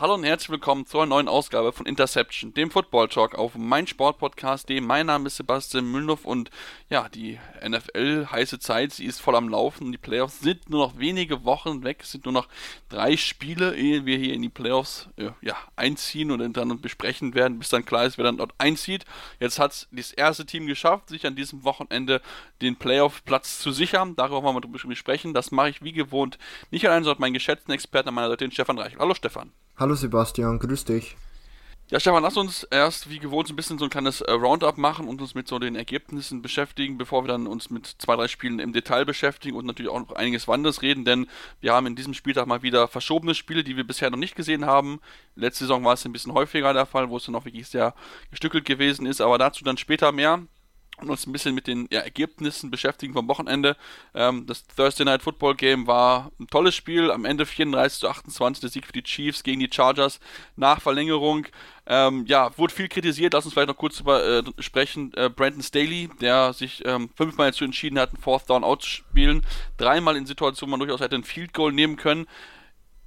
Hallo und herzlich willkommen zur neuen Ausgabe von Interception, dem Football Talk auf meinsportpodcast.de. Mein Name ist Sebastian Müllhoff und ja, die NFL heiße Zeit, sie ist voll am Laufen. Die Playoffs sind nur noch wenige Wochen weg, es sind nur noch drei Spiele, ehe wir hier in die Playoffs äh, ja, einziehen und dann besprechen werden, bis dann klar ist, wer dann dort einzieht. Jetzt hat das erste Team geschafft, sich an diesem Wochenende den Playoff-Platz zu sichern. Darüber wollen wir drüber sprechen. Das mache ich wie gewohnt nicht allein, sondern meinen geschätzten Experten an meiner Seite, den Stefan Reich. Hallo Stefan. Hallo Sebastian, grüß dich. Ja, Stefan, lass uns erst wie gewohnt so ein bisschen so ein kleines äh, Roundup machen und uns mit so den Ergebnissen beschäftigen, bevor wir dann uns mit zwei, drei Spielen im Detail beschäftigen und natürlich auch noch einiges Wanderes reden, denn wir haben in diesem Spieltag mal wieder verschobene Spiele, die wir bisher noch nicht gesehen haben. Letzte Saison war es ein bisschen häufiger der Fall, wo es dann auch wirklich sehr gestückelt gewesen ist, aber dazu dann später mehr und uns ein bisschen mit den ja, Ergebnissen beschäftigen vom Wochenende. Ähm, das Thursday Night Football Game war ein tolles Spiel. Am Ende 34 zu 28 der Sieg für die Chiefs gegen die Chargers nach Verlängerung. Ähm, ja, wurde viel kritisiert. Lass uns vielleicht noch kurz über äh, sprechen. Äh, Brandon Staley, der sich ähm, fünfmal dazu entschieden hat, einen Fourth Down auszuspielen. Dreimal in Situationen, wo man durchaus hätte ein Field Goal nehmen können.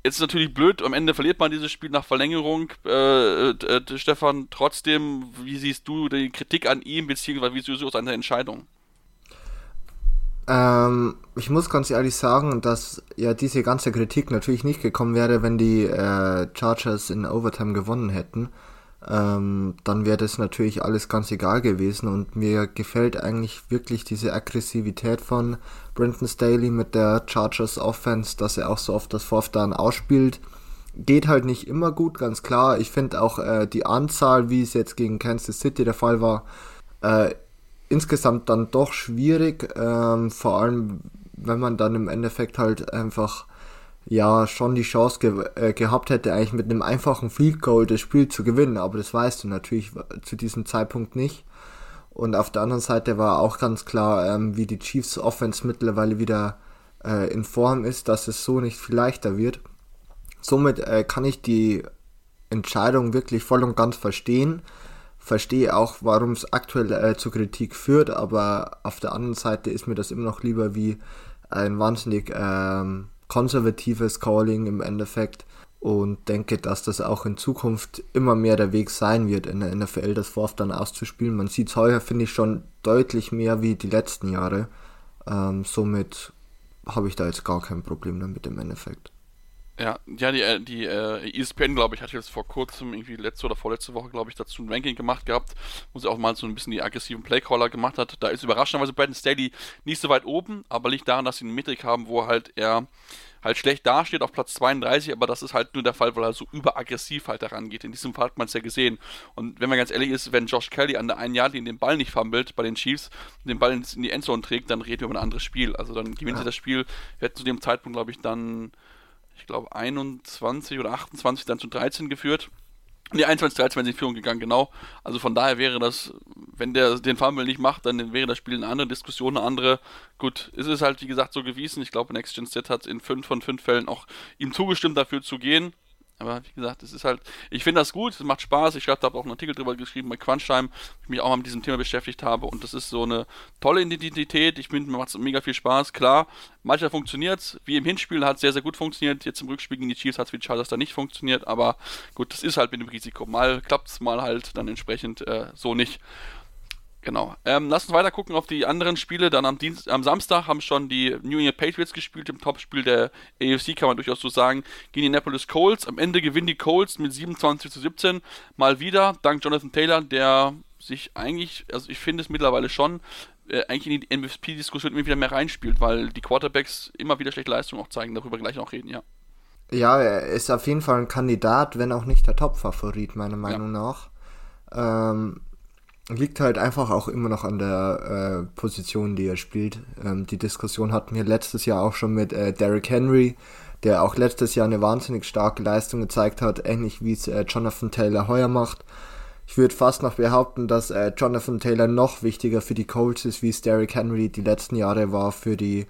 Jetzt ist natürlich blöd, am Ende verliert man dieses Spiel nach Verlängerung. Äh, äh, Stefan, trotzdem, wie siehst du die Kritik an ihm, beziehungsweise wie siehst du seine Entscheidung? Ähm, ich muss ganz ehrlich sagen, dass ja diese ganze Kritik natürlich nicht gekommen wäre, wenn die äh, Chargers in Overtime gewonnen hätten ähm, dann wäre das natürlich alles ganz egal gewesen. Und mir gefällt eigentlich wirklich diese Aggressivität von Brenton Staley mit der Chargers Offense, dass er auch so oft das Fourth Down ausspielt. Geht halt nicht immer gut, ganz klar. Ich finde auch äh, die Anzahl, wie es jetzt gegen Kansas City der Fall war, äh, insgesamt dann doch schwierig. Ähm, vor allem, wenn man dann im Endeffekt halt einfach ja schon die Chance ge äh, gehabt hätte, eigentlich mit einem einfachen Field Goal das Spiel zu gewinnen, aber das weißt du natürlich zu diesem Zeitpunkt nicht. Und auf der anderen Seite war auch ganz klar, ähm, wie die Chiefs Offense mittlerweile wieder äh, in Form ist, dass es so nicht viel leichter wird. Somit äh, kann ich die Entscheidung wirklich voll und ganz verstehen. Verstehe auch, warum es aktuell äh, zur Kritik führt, aber auf der anderen Seite ist mir das immer noch lieber wie ein wahnsinnig ähm, konservatives Calling im Endeffekt und denke, dass das auch in Zukunft immer mehr der Weg sein wird, in der NFL das Fourth dann auszuspielen. Man sieht es heuer, finde ich, schon deutlich mehr wie die letzten Jahre. Ähm, somit habe ich da jetzt gar kein Problem damit im Endeffekt. Ja, ja, die, äh, die äh, ESPN, glaube ich, hat jetzt vor kurzem, irgendwie letzte oder vorletzte Woche, glaube ich, dazu ein Ranking gemacht gehabt, wo sie auch mal so ein bisschen die aggressiven Playcaller gemacht hat. Da ist überraschenderweise Brandon Staley nicht so weit oben, aber liegt daran, dass sie eine Metrik haben, wo halt er halt schlecht dasteht auf Platz 32, aber das ist halt nur der Fall, weil er so überaggressiv halt daran geht. In diesem Fall hat man es ja gesehen. Und wenn man ganz ehrlich ist, wenn Josh Kelly an der einen Jahr den Ball nicht fummelt bei den Chiefs, den Ball in die Endzone trägt, dann reden wir über ein anderes Spiel. Also dann gewinnt ja. sie das Spiel, hätten zu dem Zeitpunkt, glaube ich, dann ich glaube, 21 oder 28 dann zu 13 geführt. Die 21 13 sind in Führung gegangen, genau. Also von daher wäre das, wenn der den Fumble nicht macht, dann wäre das Spiel eine andere Diskussion, eine andere. Gut, es ist halt wie gesagt so gewesen. Ich glaube, Next Gen Set hat in 5 von 5 Fällen auch ihm zugestimmt, dafür zu gehen. Aber wie gesagt, es ist halt, ich finde das gut, es macht Spaß. Ich habe auch einen Artikel drüber geschrieben bei Crunchtime, ich mich auch mal mit diesem Thema beschäftigt habe. Und das ist so eine tolle Identität. Ich finde, mir macht es mega viel Spaß. Klar, manchmal funktioniert es. Wie im Hinspiel hat es sehr, sehr gut funktioniert. Jetzt im Rückspiel gegen die Chiefs hat es wie die Chargers da nicht funktioniert. Aber gut, das ist halt mit dem Risiko. Mal klappt es, mal halt dann entsprechend äh, so nicht. Genau. Ähm, lass uns weiter gucken auf die anderen Spiele. Dann am, Dienst am Samstag haben schon die New England Patriots gespielt, im Topspiel der AFC, kann man durchaus so sagen, gegen die Annapolis Colts. Am Ende gewinnen die Colts mit 27 zu 17. Mal wieder, dank Jonathan Taylor, der sich eigentlich, also ich finde es mittlerweile schon, äh, eigentlich in die MVP-Diskussion immer wieder mehr reinspielt, weil die Quarterbacks immer wieder schlechte Leistungen auch zeigen, darüber gleich noch reden, ja. Ja, er ist auf jeden Fall ein Kandidat, wenn auch nicht der Top-Favorit, meiner Meinung ja. nach. Ähm, liegt halt einfach auch immer noch an der äh, Position, die er spielt. Ähm, die Diskussion hatten wir letztes Jahr auch schon mit äh, Derrick Henry, der auch letztes Jahr eine wahnsinnig starke Leistung gezeigt hat, ähnlich wie es äh, Jonathan Taylor heuer macht. Ich würde fast noch behaupten, dass äh, Jonathan Taylor noch wichtiger für die Colts ist, wie es Derrick Henry die letzten Jahre war für die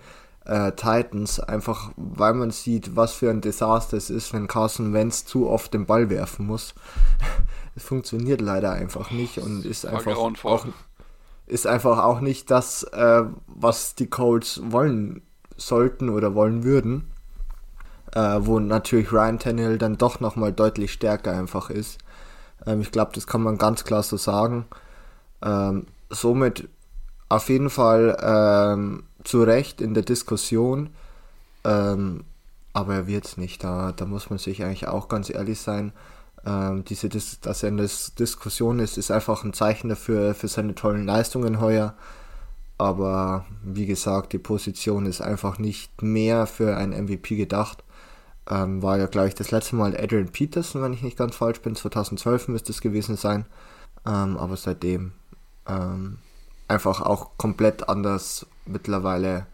äh, Titans, einfach weil man sieht, was für ein Desaster es ist, wenn Carson Wentz zu oft den Ball werfen muss. Es funktioniert leider einfach nicht und ist einfach auch, ist einfach auch nicht das, äh, was die Colts wollen sollten oder wollen würden. Äh, wo natürlich Ryan Tannehill dann doch nochmal deutlich stärker einfach ist. Ähm, ich glaube, das kann man ganz klar so sagen. Ähm, somit auf jeden Fall ähm, zu Recht in der Diskussion. Ähm, aber er wird es nicht. Da, da muss man sich eigentlich auch ganz ehrlich sein. Ähm, diese, dass er in der Diskussion ist, ist einfach ein Zeichen dafür, für seine tollen Leistungen heuer. Aber wie gesagt, die Position ist einfach nicht mehr für ein MVP gedacht. Ähm, war ja gleich das letzte Mal Adrian Peterson, wenn ich nicht ganz falsch bin. 2012 müsste es gewesen sein. Ähm, aber seitdem ähm, einfach auch komplett anders mittlerweile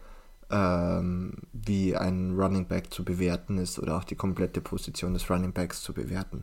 ähm, wie ein Running Back zu bewerten ist oder auch die komplette Position des Running Backs zu bewerten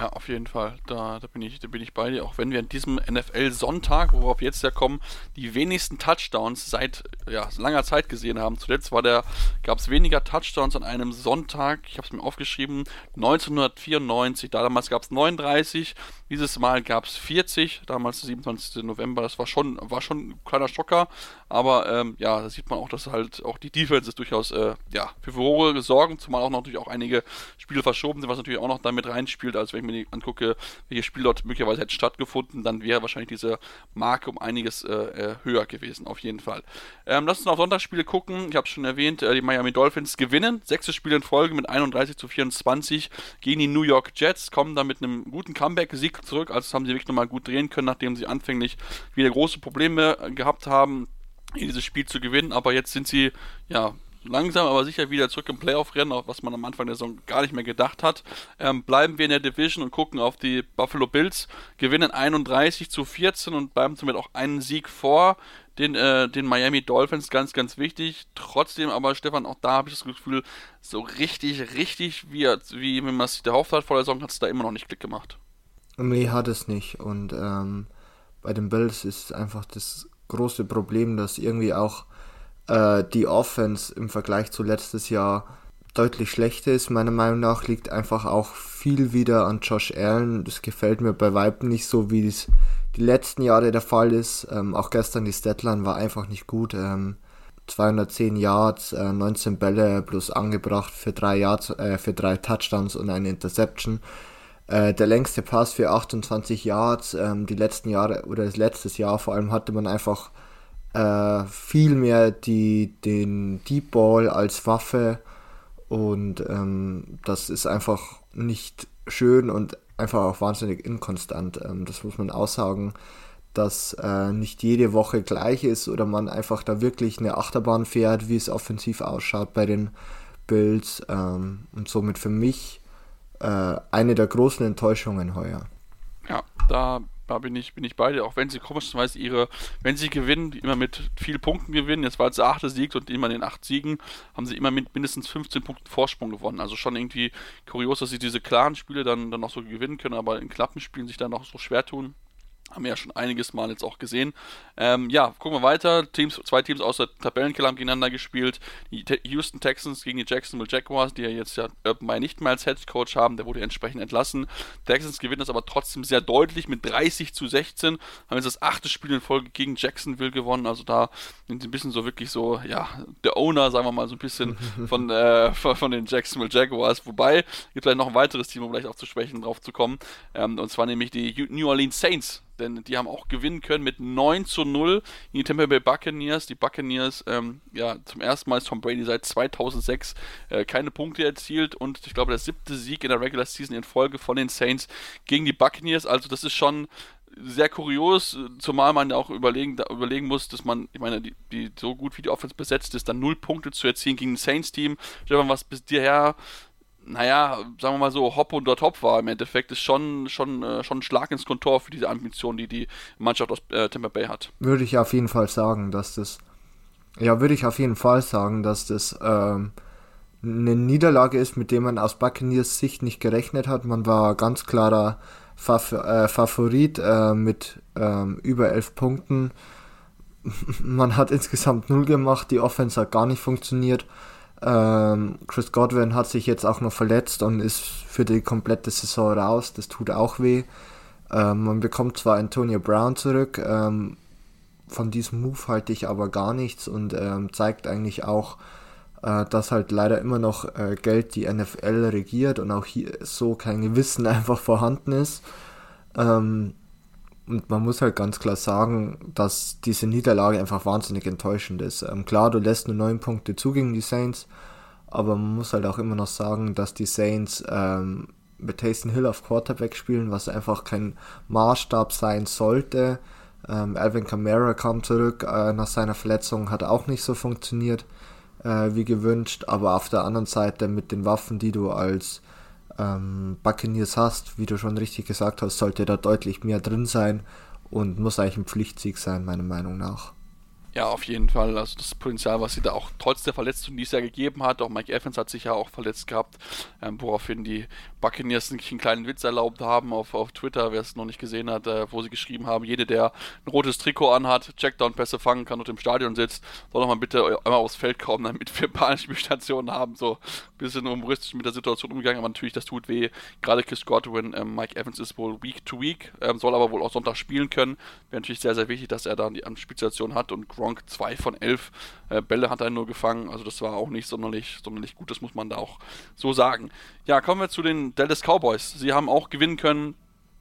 Ja, auf jeden Fall. Da, da, bin ich, da bin ich bei dir. Auch wenn wir an diesem NFL-Sonntag, worauf wir jetzt ja kommen, die wenigsten Touchdowns seit ja, langer Zeit gesehen haben. Zuletzt gab es weniger Touchdowns an einem Sonntag. Ich habe es mir aufgeschrieben. 1994. Damals gab es 39. Dieses Mal gab es 40. Damals der 27. November. Das war schon, war schon ein kleiner Schocker. Aber ähm, ja, da sieht man auch, dass halt auch die Defenses durchaus äh, ja, für Furore sorgen. Zumal auch natürlich auch einige Spiele verschoben sind, was natürlich auch noch damit reinspielt, als wenn ich mir angucke, welche Spiele dort möglicherweise hätten stattgefunden, dann wäre wahrscheinlich diese Marke um einiges äh, äh, höher gewesen, auf jeden Fall. Ähm, lass uns auf Sonntagsspiele gucken. Ich habe es schon erwähnt, äh, die Miami Dolphins gewinnen. Sechste Spiele in Folge mit 31 zu 24 gegen die New York Jets, kommen dann mit einem guten Comeback-Sieg zurück. Also haben sie wirklich nochmal gut drehen können, nachdem sie anfänglich wieder große Probleme äh, gehabt haben dieses Spiel zu gewinnen, aber jetzt sind sie ja langsam aber sicher wieder zurück im Playoff-Rennen, was man am Anfang der Saison gar nicht mehr gedacht hat. Ähm, bleiben wir in der Division und gucken auf die Buffalo Bills, gewinnen 31 zu 14 und bleiben somit auch einen Sieg vor den, äh, den Miami Dolphins, ganz, ganz wichtig. Trotzdem aber, Stefan, auch da habe ich das Gefühl, so richtig, richtig, wie, wie man es erhofft hat vor der Saison, hat es da immer noch nicht Klick gemacht. Nee, hat es nicht. Und ähm, bei den Bills ist einfach das große Problem, dass irgendwie auch äh, die Offense im Vergleich zu letztes Jahr deutlich schlechter ist. Meiner Meinung nach liegt einfach auch viel wieder an Josh Allen. Das gefällt mir bei Weitem nicht so, wie es die letzten Jahre der Fall ist. Ähm, auch gestern die Statline war einfach nicht gut. Ähm, 210 Yards, äh, 19 Bälle plus angebracht für drei Yards, äh, für drei Touchdowns und eine Interception. Äh, der längste Pass für 28 Yards. Ähm, die letzten Jahre oder das letztes Jahr vor allem hatte man einfach äh, viel mehr die, den Deep Ball als Waffe und ähm, das ist einfach nicht schön und einfach auch wahnsinnig inkonstant. Ähm, das muss man aussagen, dass äh, nicht jede Woche gleich ist oder man einfach da wirklich eine Achterbahn fährt, wie es offensiv ausschaut bei den Bills ähm, und somit für mich äh, eine der großen Enttäuschungen heuer. Ja, da da bin ich, bin ich bei dir, auch wenn sie komischerweise ihre, wenn sie gewinnen, immer mit viel Punkten gewinnen. Jetzt war es der achte Sieg und immer in den acht Siegen haben sie immer mit mindestens 15 Punkten Vorsprung gewonnen. Also schon irgendwie kurios, dass sie diese klaren Spiele dann, dann noch so gewinnen können, aber in knappen Spielen sich dann noch so schwer tun. Haben wir ja schon einiges Mal jetzt auch gesehen. Ähm, ja, gucken wir weiter. Teams, zwei Teams aus der Tabellenkiller haben gegeneinander gespielt. Die Houston Texans gegen die Jacksonville Jaguars, die ja jetzt ja Urban Meyer nicht mehr als Head Coach haben. Der wurde entsprechend entlassen. Texans gewinnen das aber trotzdem sehr deutlich mit 30 zu 16. Haben jetzt das achte Spiel in Folge gegen Jacksonville gewonnen. Also da sind sie ein bisschen so wirklich so, ja, der Owner, sagen wir mal, so ein bisschen von, äh, von den Jacksonville Jaguars. Wobei, gibt vielleicht noch ein weiteres Team, um vielleicht auch zu sprechen, drauf zu kommen. Ähm, und zwar nämlich die New Orleans Saints denn die haben auch gewinnen können mit 9 zu 0 in die Tampa Bay Buccaneers. Die Buccaneers, ähm, ja, zum ersten Mal ist Tom Brady seit 2006 äh, keine Punkte erzielt und ich glaube, der siebte Sieg in der Regular Season in Folge von den Saints gegen die Buccaneers. Also, das ist schon sehr kurios, zumal man ja auch überlegen, überlegen muss, dass man, ich meine, die, die, so gut wie die Offense besetzt ist, dann null Punkte zu erzielen gegen ein Saints-Team. Stefan, was bis dir naja, sagen wir mal so, Hop und dort Hop war im Endeffekt, ist schon, schon, äh, schon ein Schlag ins Kontor für diese Ambition, die die Mannschaft aus äh, Tampa Bay hat. Würde ich auf jeden Fall sagen, dass das, ja, würde ich auf jeden Fall sagen, dass das ähm, eine Niederlage ist, mit der man aus Buccaneers Sicht nicht gerechnet hat. Man war ganz klarer Fav äh, Favorit äh, mit ähm, über elf Punkten. Man hat insgesamt null gemacht, die Offense hat gar nicht funktioniert. Ähm, Chris Godwin hat sich jetzt auch noch verletzt und ist für die komplette Saison raus. Das tut auch weh. Ähm, man bekommt zwar Antonio Brown zurück, ähm, von diesem Move halte ich aber gar nichts und ähm, zeigt eigentlich auch, äh, dass halt leider immer noch äh, Geld die NFL regiert und auch hier so kein Gewissen einfach vorhanden ist. Ähm, und man muss halt ganz klar sagen, dass diese Niederlage einfach wahnsinnig enttäuschend ist. Ähm, klar, du lässt nur neun Punkte zu gegen die Saints, aber man muss halt auch immer noch sagen, dass die Saints ähm, mit Taysom Hill auf Quarterback spielen, was einfach kein Maßstab sein sollte. Ähm, Alvin Kamara kam zurück äh, nach seiner Verletzung, hat auch nicht so funktioniert äh, wie gewünscht, aber auf der anderen Seite mit den Waffen, die du als ähm, Buccaneers hast, wie du schon richtig gesagt hast, sollte da deutlich mehr drin sein und muss eigentlich ein Pflichtsieg sein, meiner Meinung nach. Ja, auf jeden Fall. Also das Potenzial, was sie da auch trotz der Verletzung dieses Jahr gegeben hat, auch Mike Evans hat sich ja auch verletzt gehabt, ähm, woraufhin die Buccaneers einen kleinen Witz erlaubt haben auf, auf Twitter, wer es noch nicht gesehen hat, äh, wo sie geschrieben haben, jede, der ein rotes Trikot anhat, Checkdown-Pässe fangen kann und im Stadion sitzt, soll doch mal bitte einmal aufs Feld kommen, damit wir ein paar Spielstationen haben. So ein bisschen humoristisch mit der Situation umgegangen, aber natürlich, das tut weh. Gerade Chris Godwin, ähm, Mike Evans ist wohl Week to Week, ähm, soll aber wohl auch Sonntag spielen können. Wäre natürlich sehr, sehr wichtig, dass er da die Spielstation hat und Gronk zwei von elf äh, Bälle hat er nur gefangen. Also das war auch nicht sonderlich, sonderlich gut, das muss man da auch so sagen. Ja, kommen wir zu den Dallas Cowboys. Sie haben auch gewinnen können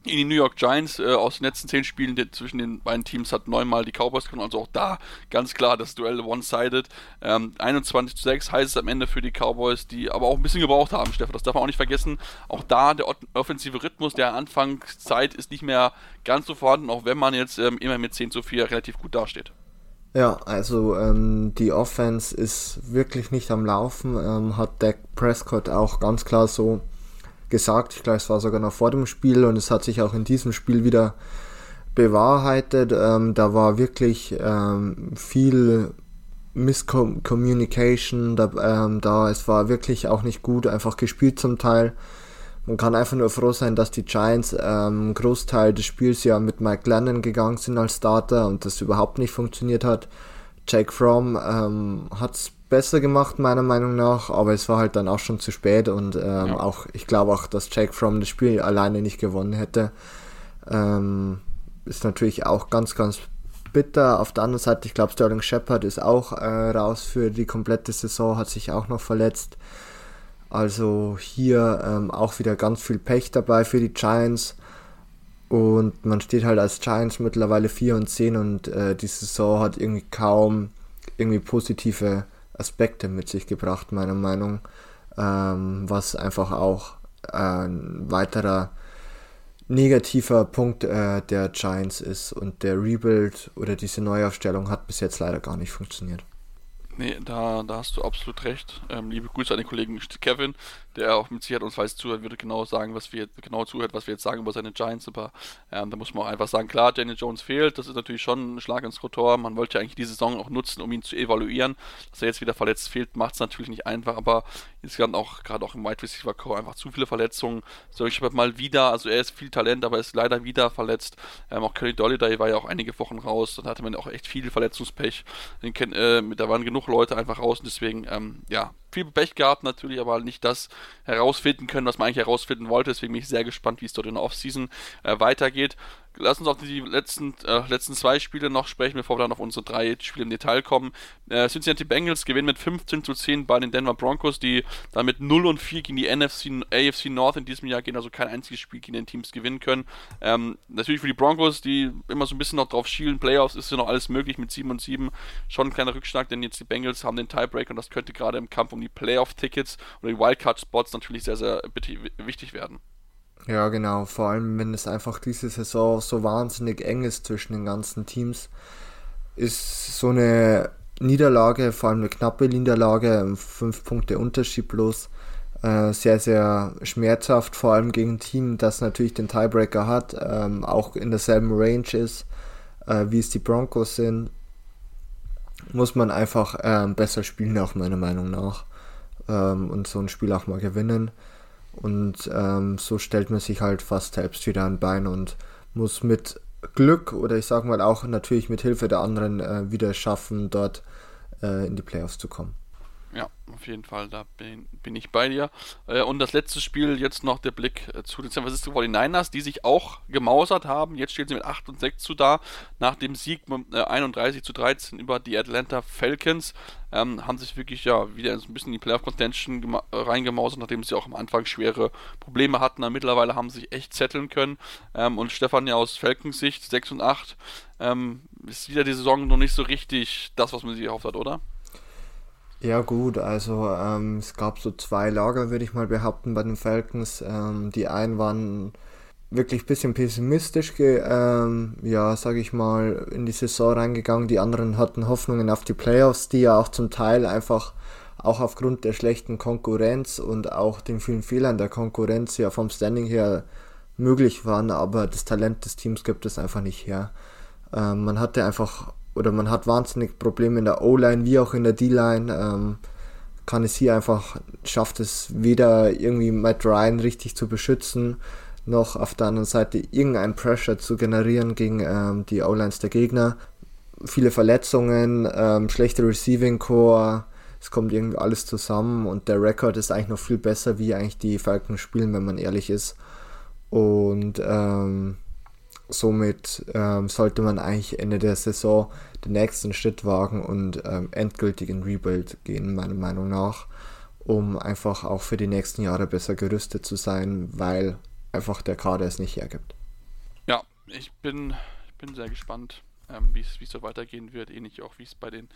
in die New York Giants. Äh, aus den letzten zehn Spielen die, zwischen den beiden Teams hat neunmal die Cowboys gewonnen. Also auch da ganz klar das Duell one-sided. Ähm, 21 zu 6 heißt es am Ende für die Cowboys, die aber auch ein bisschen gebraucht haben, Stefan. Das darf man auch nicht vergessen. Auch da der offensive Rhythmus der Anfangszeit ist nicht mehr ganz so vorhanden, auch wenn man jetzt ähm, immer mit 10 zu 4 relativ gut dasteht. Ja, also ähm, die Offense ist wirklich nicht am Laufen, ähm, hat Dak Prescott auch ganz klar so gesagt. Ich glaube, es war sogar noch vor dem Spiel und es hat sich auch in diesem Spiel wieder bewahrheitet. Ähm, da war wirklich ähm, viel Miscommunication da, ähm, da. Es war wirklich auch nicht gut einfach gespielt zum Teil. Man kann einfach nur froh sein, dass die Giants ähm, einen Großteil des Spiels ja mit Mike Lennon gegangen sind als Starter und das überhaupt nicht funktioniert hat. Jake Fromm ähm, hat es besser gemacht, meiner Meinung nach, aber es war halt dann auch schon zu spät und ähm, ja. auch, ich glaube auch, dass Jake Fromm das Spiel alleine nicht gewonnen hätte. Ähm, ist natürlich auch ganz, ganz bitter. Auf der anderen Seite, ich glaube, Sterling Shepard ist auch äh, raus für die komplette Saison, hat sich auch noch verletzt. Also hier ähm, auch wieder ganz viel Pech dabei für die Giants. Und man steht halt als Giants mittlerweile 4 und 10 und äh, die Saison hat irgendwie kaum irgendwie positive Aspekte mit sich gebracht, meiner Meinung. Ähm, was einfach auch ein weiterer negativer Punkt äh, der Giants ist. Und der Rebuild oder diese Neuaufstellung hat bis jetzt leider gar nicht funktioniert. Nee, da, da hast du absolut recht. Ähm, liebe Grüße an den Kollegen Kevin, der auch mit Sicherheit uns weiß zuhört, würde genau sagen, was wir genau zuhört, was wir jetzt sagen über seine Giants. Aber ähm, da muss man auch einfach sagen, klar, Daniel Jones fehlt. Das ist natürlich schon ein Schlag ins Rotor. Man wollte ja eigentlich die Saison auch nutzen, um ihn zu evaluieren. Dass er jetzt wieder verletzt fehlt, macht es natürlich nicht einfach. Aber insgesamt auch gerade auch im Wide Receiver Core einfach zu viele Verletzungen. So, ich habe mal wieder, also er ist viel Talent, aber er ist leider wieder verletzt. Ähm, auch Kelly Dolliday war ja auch einige Wochen raus. Dann hatte man auch echt viel Verletzungspech. Den äh, da waren genug Leute einfach raus und deswegen, ähm, ja, viel Pech gehabt natürlich, aber nicht das herausfinden können, was man eigentlich herausfinden wollte. Deswegen bin ich sehr gespannt, wie es dort in der Offseason äh, weitergeht. Lass uns auch die letzten, äh, letzten zwei Spiele noch sprechen, bevor wir dann auf unsere drei Spiele im Detail kommen. Äh, Cincinnati Bengals gewinnen mit 15 zu 10 bei den Denver Broncos, die damit 0 und 4 gegen die NFC, AFC North in diesem Jahr gehen, also kein einziges Spiel gegen den Teams gewinnen können. Ähm, natürlich für die Broncos, die immer so ein bisschen noch drauf schielen, Playoffs ist ja noch alles möglich mit 7 und 7. Schon ein kleiner Rückschlag, denn jetzt die Bengals haben den Tiebreak und das könnte gerade im Kampf um die Playoff-Tickets oder die Wildcard-Spots natürlich sehr, sehr wichtig werden. Ja, genau. Vor allem, wenn es einfach diese Saison so wahnsinnig eng ist zwischen den ganzen Teams, ist so eine Niederlage, vor allem eine knappe Niederlage, fünf Punkte Unterschied bloß, äh, sehr, sehr schmerzhaft, vor allem gegen ein Team, das natürlich den Tiebreaker hat, ähm, auch in derselben Range ist, äh, wie es die Broncos sind, muss man einfach ähm, besser spielen, auch meiner Meinung nach, ähm, und so ein Spiel auch mal gewinnen. Und ähm, so stellt man sich halt fast selbst wieder ein Bein und muss mit Glück oder ich sag mal auch natürlich mit Hilfe der anderen äh, wieder schaffen, dort äh, in die Playoffs zu kommen. Ja, auf jeden Fall, da bin, bin ich bei dir. Äh, und das letzte Spiel, jetzt noch der Blick äh, zu den San Francisco 49ers, die sich auch gemausert haben. Jetzt stehen sie mit 8 und 6 zu da. Nach dem Sieg mit 31 zu 13 über die Atlanta Falcons ähm, haben sich wirklich ja wieder ein bisschen in die Playoff-Contention reingemausert, nachdem sie auch am Anfang schwere Probleme hatten. Aber mittlerweile haben sie sich echt zetteln können. Ähm, und Stefan ja aus Falcons Sicht 6 und 8 ähm, ist wieder die Saison noch nicht so richtig das, was man sich erhofft hat, oder? Ja gut, also ähm, es gab so zwei Lager, würde ich mal behaupten, bei den Falcons. Ähm, die einen waren wirklich ein bisschen pessimistisch, ähm, ja, sage ich mal, in die Saison reingegangen. Die anderen hatten Hoffnungen auf die Playoffs, die ja auch zum Teil einfach auch aufgrund der schlechten Konkurrenz und auch den vielen Fehlern der Konkurrenz ja vom Standing her möglich waren, aber das Talent des Teams gibt es einfach nicht her. Ähm, man hatte einfach oder man hat wahnsinnig Probleme in der O-Line wie auch in der D-Line. Ähm, kann es hier einfach, schafft es weder irgendwie Matt Ryan richtig zu beschützen, noch auf der anderen Seite irgendein Pressure zu generieren gegen ähm, die O-Lines der Gegner. Viele Verletzungen, ähm, schlechte Receiving Core, es kommt irgendwie alles zusammen und der Rekord ist eigentlich noch viel besser, wie eigentlich die Falcons spielen, wenn man ehrlich ist. Und ähm, somit ähm, sollte man eigentlich Ende der Saison den nächsten Schritt wagen und ähm, endgültig in Rebuild gehen, meiner Meinung nach, um einfach auch für die nächsten Jahre besser gerüstet zu sein, weil einfach der Kader es nicht hergibt. Ja, ich bin, ich bin sehr gespannt, ähm, wie es so weitergehen wird, ähnlich auch wie es bei den,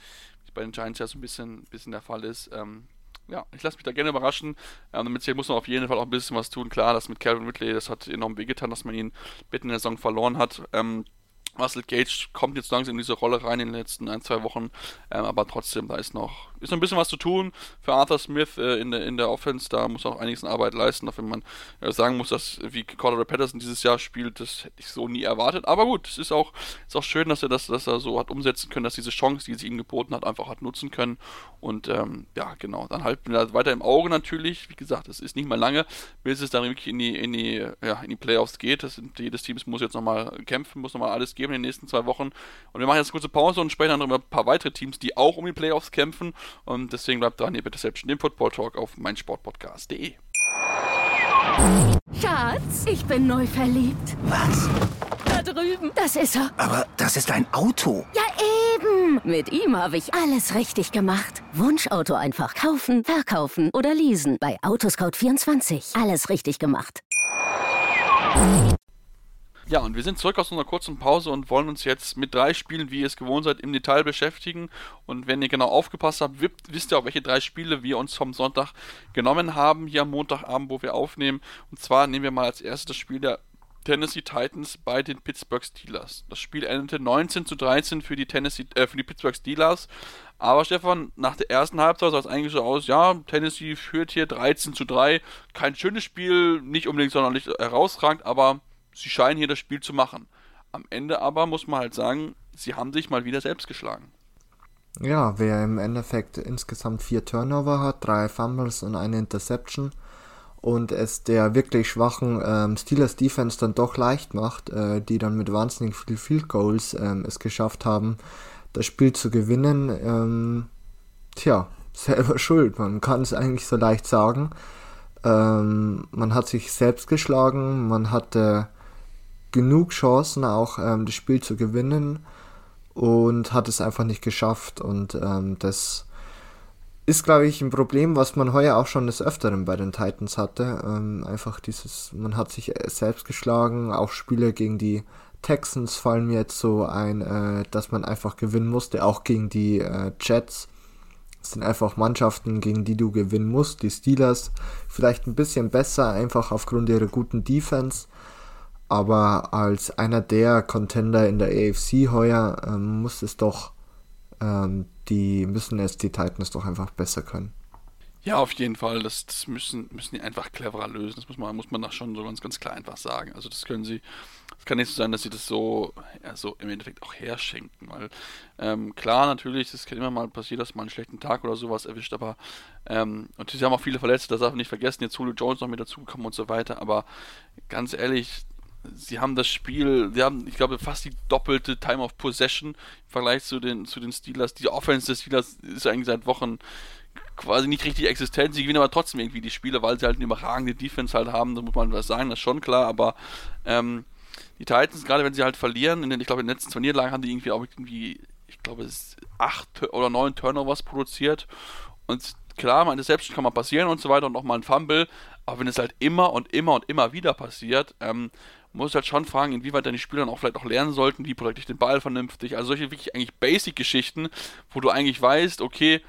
bei den Giants ja so ein bisschen, bisschen der Fall ist. Ähm, ja, ich lasse mich da gerne überraschen. Ähm, damit muss man auf jeden Fall auch ein bisschen was tun. Klar, das mit Calvin Ridley, das hat enorm wehgetan, dass man ihn mitten in der Saison verloren hat. Ähm, Russell Gage kommt jetzt langsam in diese Rolle rein in den letzten ein, zwei Wochen, ähm, aber trotzdem, da ist noch, ist noch ein bisschen was zu tun für Arthur Smith äh, in, der, in der Offense, da muss auch einiges an Arbeit leisten, auch wenn man äh, sagen muss, dass wie Cordero Patterson dieses Jahr spielt, das hätte ich so nie erwartet, aber gut, es ist auch, ist auch schön, dass er das dass er so hat umsetzen können, dass diese Chance, die sie ihm geboten hat, einfach hat nutzen können. Und ähm, ja, genau, dann halten wir das weiter im Auge natürlich, wie gesagt, es ist nicht mal lange, bis es dann wirklich in die, in die, ja, in die Playoffs geht, das sind, jedes Team muss jetzt nochmal kämpfen, muss nochmal alles geben, in den nächsten zwei Wochen. Und wir machen jetzt eine kurze Pause und sprechen dann über ein paar weitere Teams, die auch um die Playoffs kämpfen. Und deswegen bleibt dran, ihr bitte selbst den Football Talk auf meinsportpodcast.de. Schatz, ich bin neu verliebt. Was? Da drüben. Das ist er. Aber das ist ein Auto. Ja, eben. Mit ihm habe ich alles richtig gemacht. Wunschauto einfach kaufen, verkaufen oder leasen. Bei Autoscout24. Alles richtig gemacht. Ja, und wir sind zurück aus unserer kurzen Pause und wollen uns jetzt mit drei Spielen, wie ihr es gewohnt seid, im Detail beschäftigen. Und wenn ihr genau aufgepasst habt, wisst ihr auch, welche drei Spiele wir uns vom Sonntag genommen haben, hier am Montagabend, wo wir aufnehmen. Und zwar nehmen wir mal als erstes das Spiel der Tennessee Titans bei den Pittsburgh Steelers. Das Spiel endete 19 zu 13 für die, Tennessee, äh, für die Pittsburgh Steelers. Aber Stefan, nach der ersten Halbzeit sah es eigentlich so aus, ja, Tennessee führt hier 13 zu 3. Kein schönes Spiel, nicht unbedingt sonderlich herausragend, aber sie scheinen hier das Spiel zu machen. Am Ende aber muss man halt sagen, sie haben sich mal wieder selbst geschlagen. Ja, wer im Endeffekt insgesamt vier Turnover hat, drei Fumbles und eine Interception und es der wirklich schwachen ähm, Steelers Defense dann doch leicht macht, äh, die dann mit wahnsinnig viel Field Goals ähm, es geschafft haben, das Spiel zu gewinnen, ähm, tja, selber schuld, man kann es eigentlich so leicht sagen. Ähm, man hat sich selbst geschlagen, man hatte genug Chancen, auch ähm, das Spiel zu gewinnen und hat es einfach nicht geschafft. Und ähm, das ist, glaube ich, ein Problem, was man heuer auch schon des Öfteren bei den Titans hatte. Ähm, einfach dieses, man hat sich selbst geschlagen, auch Spiele gegen die Texans fallen mir jetzt so ein, äh, dass man einfach gewinnen musste, auch gegen die äh, Jets. Es sind einfach Mannschaften, gegen die du gewinnen musst. Die Steelers vielleicht ein bisschen besser, einfach aufgrund ihrer guten Defense aber als einer der Contender in der AFC heuer ähm, muss es doch, ähm, die müssen es die Titans doch einfach besser können. Ja, auf jeden Fall. Das, das, müssen, müssen die einfach cleverer lösen. Das muss man, muss man da schon so ganz, ganz klar einfach sagen. Also das können sie, es kann nicht so sein, dass sie das so, ja, so im Endeffekt auch herschenken. Weil ähm, klar, natürlich, es kann immer mal passieren, dass man einen schlechten Tag oder sowas erwischt, aber ähm, und sie haben auch viele Verletzte, das darf man nicht vergessen, jetzt Julio Jones noch mit dazugekommen und so weiter, aber ganz ehrlich, sie haben das Spiel, sie haben, ich glaube, fast die doppelte Time of Possession im Vergleich zu den, zu den Steelers. Die Offense des Steelers ist eigentlich seit Wochen quasi nicht richtig existent. Sie gewinnen aber trotzdem irgendwie die Spiele, weil sie halt eine überragende Defense halt haben. Da muss man was sagen, das ist schon klar. Aber ähm, die Titans, gerade wenn sie halt verlieren, in den, ich glaube, in den letzten zwei Niederlagen haben die irgendwie auch irgendwie, ich glaube, acht oder neun Turnovers produziert. Und klar, meine Deception kann mal passieren und so weiter und auch mal ein Fumble. Aber wenn es halt immer und immer und immer wieder passiert, ähm, muss halt schon fragen, inwieweit deine Spieler auch vielleicht auch lernen sollten, wie ich den Ball vernünftig. Also solche wirklich eigentlich Basic-Geschichten, wo du eigentlich weißt, okay,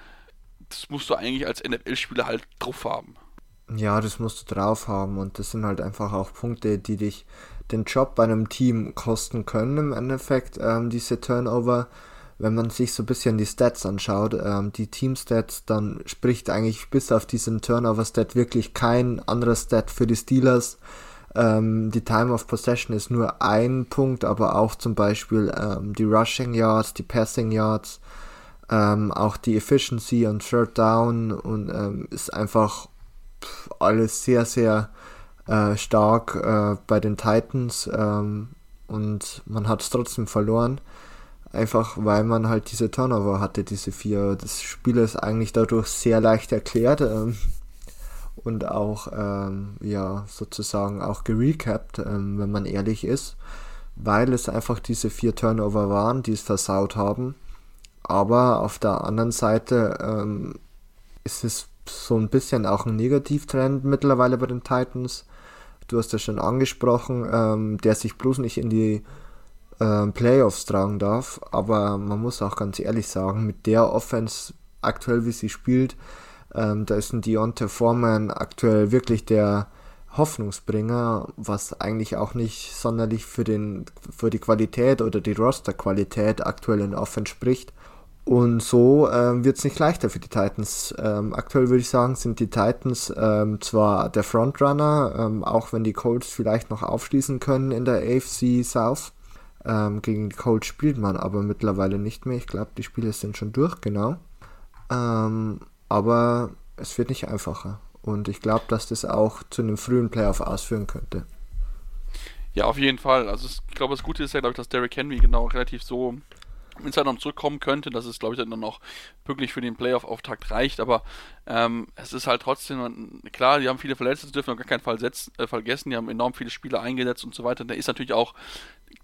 das musst du eigentlich als NFL-Spieler halt drauf haben. Ja, das musst du drauf haben und das sind halt einfach auch Punkte, die dich den Job bei einem Team kosten können im Endeffekt, ähm, diese Turnover. Wenn man sich so ein bisschen die Stats anschaut, ähm, die Team-Stats, dann spricht eigentlich bis auf diesen Turnover-Stat wirklich kein anderer Stat für die Steelers. Ähm, die Time of Possession ist nur ein Punkt, aber auch zum Beispiel ähm, die Rushing Yards, die Passing Yards, ähm, auch die Efficiency und Third Down und ähm, ist einfach pff, alles sehr, sehr äh, stark äh, bei den Titans ähm, und man hat es trotzdem verloren. Einfach weil man halt diese Turnover hatte, diese vier. Das Spiel ist eigentlich dadurch sehr leicht erklärt ähm, und auch ähm, ja sozusagen auch gerecapt, ähm, wenn man ehrlich ist, weil es einfach diese vier Turnover waren, die es versaut haben. Aber auf der anderen Seite ähm, ist es so ein bisschen auch ein Negativtrend mittlerweile bei den Titans. Du hast ja schon angesprochen, ähm, der sich bloß nicht in die ähm, Playoffs tragen darf. Aber man muss auch ganz ehrlich sagen, mit der Offense aktuell, wie sie spielt, ähm, da ist ein Deontay Foreman aktuell wirklich der Hoffnungsbringer, was eigentlich auch nicht sonderlich für, den, für die Qualität oder die Rosterqualität aktuell in Offense spricht. Und so ähm, wird es nicht leichter für die Titans. Ähm, aktuell würde ich sagen, sind die Titans ähm, zwar der Frontrunner, ähm, auch wenn die Colts vielleicht noch aufschließen können in der AFC South. Ähm, gegen die Colts spielt man aber mittlerweile nicht mehr. Ich glaube, die Spiele sind schon durch, genau. Aber es wird nicht einfacher. Und ich glaube, dass das auch zu einem frühen Playoff ausführen könnte. Ja, auf jeden Fall. Also ich glaube, das Gute ist ja, glaube ich, dass Derrick Henry genau relativ so inside noch zurückkommen könnte, dass es, glaube ich, dann noch pünktlich für den Playoff-Auftakt reicht, aber ähm, es ist halt trotzdem, klar, die haben viele Verletzte, das dürfen wir gar keinen Fall setzen, äh, vergessen, die haben enorm viele Spieler eingesetzt und so weiter, da ist natürlich auch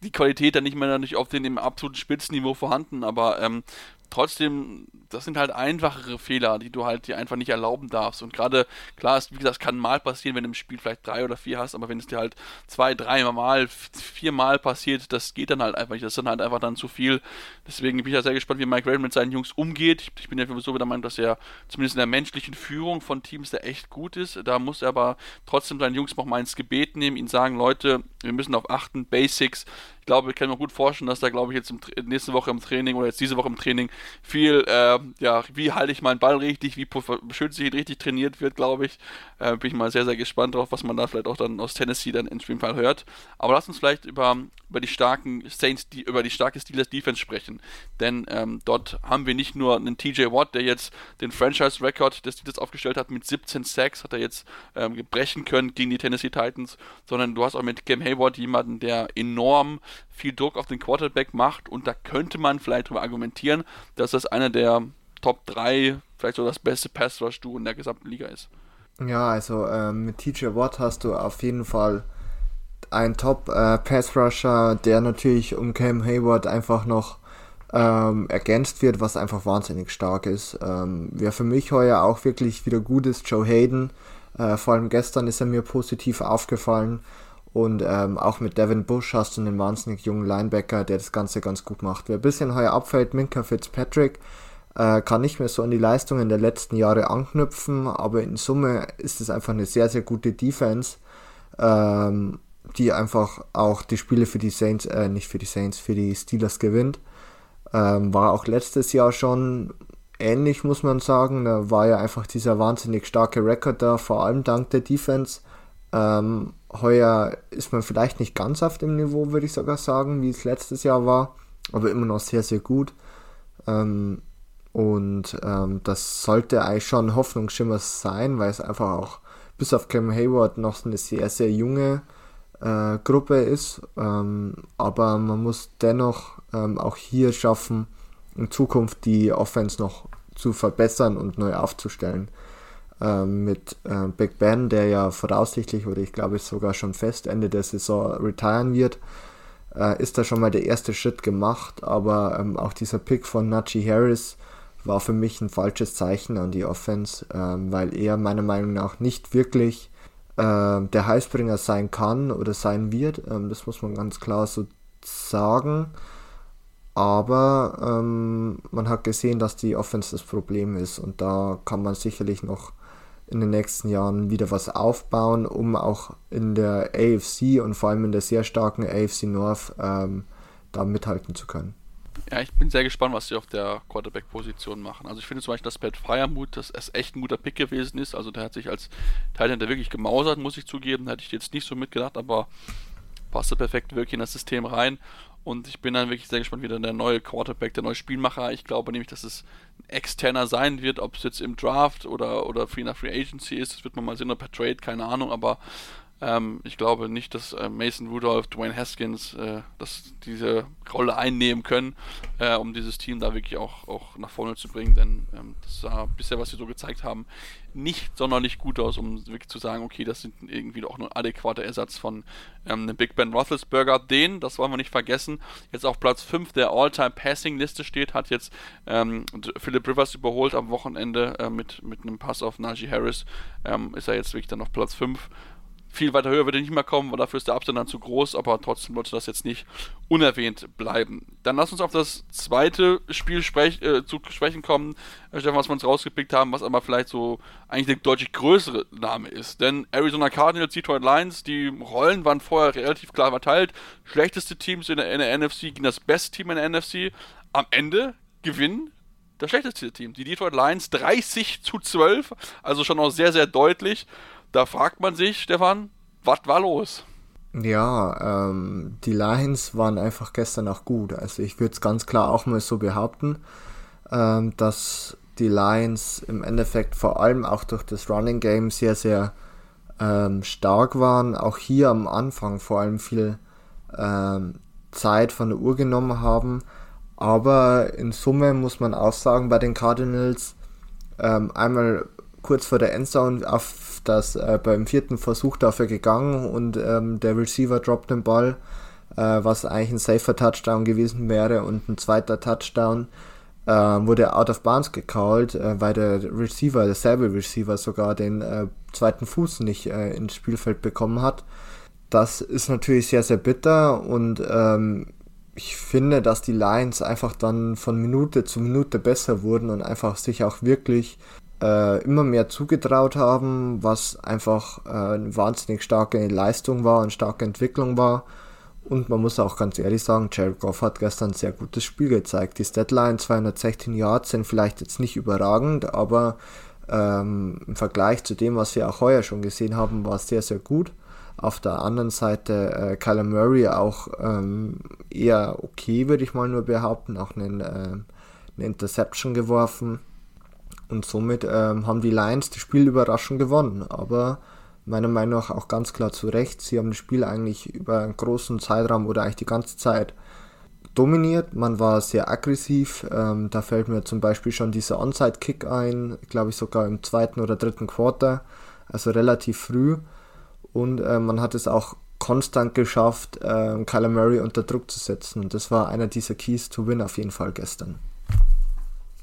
die Qualität dann nicht mehr nicht auf dem absoluten Spitzenniveau vorhanden, aber ähm, trotzdem, das sind halt einfachere Fehler, die du halt dir einfach nicht erlauben darfst. Und gerade, klar, ist, wie gesagt, es kann mal passieren, wenn du im Spiel vielleicht drei oder vier hast, aber wenn es dir halt zwei, drei Mal, vier Mal passiert, das geht dann halt einfach nicht. Das ist dann halt einfach dann zu viel. Deswegen bin ich ja sehr gespannt, wie Mike Raven mit seinen Jungs umgeht. Ich, bin ja so der Meinung, dass er zumindest in der menschlichen Führung von Teams da echt gut ist. Da muss er aber trotzdem seinen Jungs noch mal ins Gebet nehmen, ihnen sagen, Leute, wir müssen auf achten, Basics. Ich glaube, ich kann mir gut vorstellen, dass da, glaube ich, jetzt im, nächste Woche im Training oder jetzt diese Woche im Training viel, äh, ja, wie halte ich meinen Ball richtig, wie beschütze ich ihn richtig trainiert wird, glaube ich. Äh, bin ich mal sehr, sehr gespannt drauf, was man da vielleicht auch dann aus Tennessee dann im Fall hört. Aber lass uns vielleicht über, über die starken Saints, die, über die starke Steelers Defense sprechen. Denn ähm, dort haben wir nicht nur einen TJ Watt, der jetzt den Franchise-Record des Steelers aufgestellt hat mit 17 Sacks, hat er jetzt ähm, brechen können gegen die Tennessee Titans, sondern du hast auch mit Cam Hayward jemanden, der enorm viel Druck auf den Quarterback macht und da könnte man vielleicht darüber argumentieren, dass das einer der Top 3, vielleicht so das beste Pass-Rush-Duo in der gesamten Liga ist. Ja, also ähm, mit TJ Watt hast du auf jeden Fall einen Top-Pass-Rusher, äh, der natürlich um Cam Hayward einfach noch ähm, ergänzt wird, was einfach wahnsinnig stark ist. Ähm, wer für mich heuer auch wirklich wieder gut ist, Joe Hayden. Äh, vor allem gestern ist er mir positiv aufgefallen. Und ähm, auch mit Devin Bush hast du einen wahnsinnig jungen Linebacker, der das Ganze ganz gut macht. Wer ein bisschen heuer abfällt, Minka Fitzpatrick, äh, kann nicht mehr so an die Leistungen der letzten Jahre anknüpfen, aber in Summe ist es einfach eine sehr, sehr gute Defense, ähm, die einfach auch die Spiele für die Saints, äh, nicht für die Saints, für die Steelers gewinnt. Ähm, war auch letztes Jahr schon ähnlich, muss man sagen. Da war ja einfach dieser wahnsinnig starke Rekord da, vor allem dank der Defense. Ähm, heuer ist man vielleicht nicht ganz auf dem Niveau, würde ich sogar sagen, wie es letztes Jahr war, aber immer noch sehr, sehr gut. Ähm, und ähm, das sollte eigentlich schon Hoffnungsschimmer sein, weil es einfach auch bis auf Cam Hayward noch eine sehr, sehr junge äh, Gruppe ist. Ähm, aber man muss dennoch ähm, auch hier schaffen, in Zukunft die Offense noch zu verbessern und neu aufzustellen. Ähm, mit äh, Big Ben, der ja voraussichtlich oder ich glaube sogar schon fest Ende der Saison retiren wird, äh, ist da schon mal der erste Schritt gemacht. Aber ähm, auch dieser Pick von Najee Harris war für mich ein falsches Zeichen an die Offense, ähm, weil er meiner Meinung nach nicht wirklich der Heißbringer sein kann oder sein wird. Ähm, das muss man ganz klar so sagen. Aber ähm, man hat gesehen, dass die Offense das Problem ist und da kann man sicherlich noch in den nächsten Jahren wieder was aufbauen, um auch in der AFC und vor allem in der sehr starken AFC North ähm, da mithalten zu können. Ja, ich bin sehr gespannt, was sie auf der Quarterback-Position machen. Also ich finde zum Beispiel, dass Pat Fryermuth das ist echt ein guter Pick gewesen ist. Also der hat sich als Teilhänder wirklich gemausert, muss ich zugeben. Hätte ich jetzt nicht so mitgedacht, aber passte perfekt wirklich in das System rein. Und ich bin dann wirklich sehr gespannt, wie dann der neue Quarterback, der neue Spielmacher, ich glaube nämlich, dass es ein externer sein wird, ob es jetzt im Draft oder, oder Free nach Free Agency ist, das wird man mal sehen, oder per Trade, keine Ahnung, aber ähm, ich glaube nicht, dass äh, Mason Rudolph, Dwayne Haskins äh, dass diese Rolle einnehmen können, äh, um dieses Team da wirklich auch, auch nach vorne zu bringen, denn ähm, das sah bisher, was sie so gezeigt haben, nicht sonderlich gut aus, um wirklich zu sagen, okay, das sind irgendwie auch nur ein adäquater Ersatz von ähm, einem Big Ben Roethlisberger, den, das wollen wir nicht vergessen, jetzt auf Platz 5 der All-Time-Passing-Liste steht, hat jetzt ähm, Philip Rivers überholt am Wochenende äh, mit, mit einem Pass auf Najee Harris, ähm, ist er jetzt wirklich dann auf Platz 5 viel weiter höher wird er nicht mehr kommen, weil dafür ist der Abstand dann zu groß, aber trotzdem sollte das jetzt nicht unerwähnt bleiben. Dann lass uns auf das zweite Spiel sprech, äh, zu sprechen kommen, äh, Stefan, was wir uns rausgepickt haben, was aber vielleicht so eigentlich der deutlich größere Name ist. Denn Arizona Cardinals, Detroit Lions, die Rollen waren vorher relativ klar verteilt. Schlechteste Teams in der, in der NFC gegen das beste Team in der NFC. Am Ende gewinnen das schlechteste Team. Die Detroit Lions 30 zu 12, also schon auch sehr, sehr deutlich. Da fragt man sich, Stefan, was war los? Ja, ähm, die Lions waren einfach gestern auch gut. Also ich würde es ganz klar auch mal so behaupten, ähm, dass die Lions im Endeffekt vor allem auch durch das Running Game sehr, sehr ähm, stark waren. Auch hier am Anfang vor allem viel ähm, Zeit von der Uhr genommen haben. Aber in Summe muss man auch sagen, bei den Cardinals ähm, einmal kurz vor der Endzone auf das äh, beim vierten Versuch dafür gegangen und ähm, der Receiver droppt den Ball, äh, was eigentlich ein safer Touchdown gewesen wäre und ein zweiter Touchdown äh, wurde out of bounds gecallt, äh, weil der Receiver, derselbe Receiver sogar den äh, zweiten Fuß nicht äh, ins Spielfeld bekommen hat. Das ist natürlich sehr, sehr bitter und ähm, ich finde, dass die Lions einfach dann von Minute zu Minute besser wurden und einfach sich auch wirklich äh, immer mehr zugetraut haben, was einfach äh, eine wahnsinnig starke Leistung war und starke Entwicklung war. Und man muss auch ganz ehrlich sagen, Jared Goff hat gestern ein sehr gutes Spiel gezeigt. Die Statline 216 Yards sind vielleicht jetzt nicht überragend, aber ähm, im Vergleich zu dem, was wir auch heuer schon gesehen haben, war es sehr, sehr gut. Auf der anderen Seite äh, Kyler Murray auch ähm, eher okay, würde ich mal nur behaupten, auch einen, äh, eine Interception geworfen. Und somit ähm, haben die Lions das Spiel überraschend gewonnen. Aber meiner Meinung nach auch ganz klar zu Recht. Sie haben das Spiel eigentlich über einen großen Zeitraum oder eigentlich die ganze Zeit dominiert. Man war sehr aggressiv. Ähm, da fällt mir zum Beispiel schon dieser Onside-Kick ein, glaube ich sogar im zweiten oder dritten Quarter, also relativ früh. Und äh, man hat es auch konstant geschafft, äh, Kyler Murray unter Druck zu setzen. Und das war einer dieser Keys to Win auf jeden Fall gestern.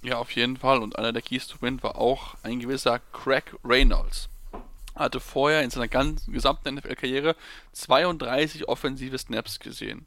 Ja, auf jeden Fall. Und einer der Keys to Win war auch ein gewisser Craig Reynolds. Er hatte vorher in seiner ganzen gesamten NFL-Karriere 32 offensive Snaps gesehen.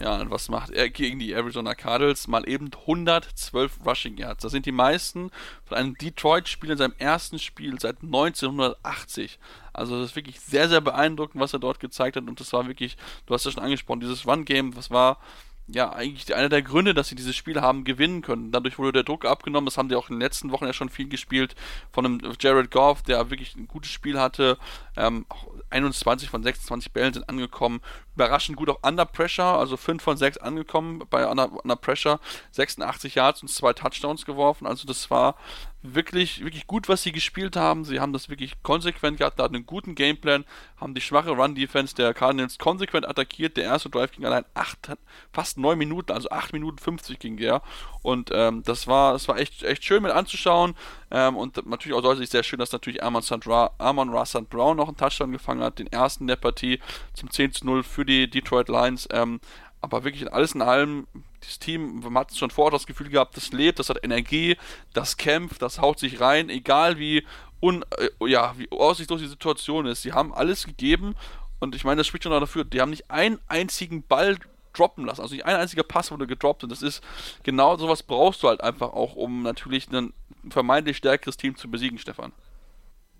Ja, und was macht er gegen die Arizona Cardinals? Mal eben 112 Rushing Yards. Das sind die meisten von einem Detroit-Spieler in seinem ersten Spiel seit 1980. Also das ist wirklich sehr, sehr beeindruckend, was er dort gezeigt hat. Und das war wirklich, du hast ja schon angesprochen, dieses Run-Game, was war ja, eigentlich einer der Gründe, dass sie dieses Spiel haben gewinnen können. Dadurch wurde der Druck abgenommen. Das haben die auch in den letzten Wochen ja schon viel gespielt. Von einem Jared Goff, der wirklich ein gutes Spiel hatte. Ähm, 21 von 26 Bällen sind angekommen. Überraschend gut auch Under Pressure, also 5 von 6 angekommen bei Under, Under Pressure. 86 Yards und zwei Touchdowns geworfen. Also das war wirklich, wirklich gut, was sie gespielt haben. Sie haben das wirklich konsequent gehabt, da einen guten Gameplan, haben die schwache Run-Defense der Cardinals konsequent attackiert. Der erste Drive ging allein acht, fast neun Minuten, also acht Minuten 50 ging der. Und ähm, das war, das war echt, echt schön mit anzuschauen. Ähm, und natürlich auch deutlich sehr schön, dass natürlich Armand, Sandra, Armand Brown noch einen Touchdown gefangen hat, den ersten der Partie zum 10 zu 0 für die Detroit Lions. Ähm, aber wirklich alles in allem, das Team, man hat schon vorher das Gefühl gehabt, das lebt, das hat Energie, das kämpft, das haut sich rein, egal wie, un, äh, ja, wie aussichtslos die Situation ist. Sie haben alles gegeben und ich meine, das spricht schon dafür, die haben nicht einen einzigen Ball droppen lassen, also nicht ein einziger Pass wurde gedroppt und das ist genau sowas brauchst du halt einfach auch, um natürlich ein vermeintlich stärkeres Team zu besiegen, Stefan.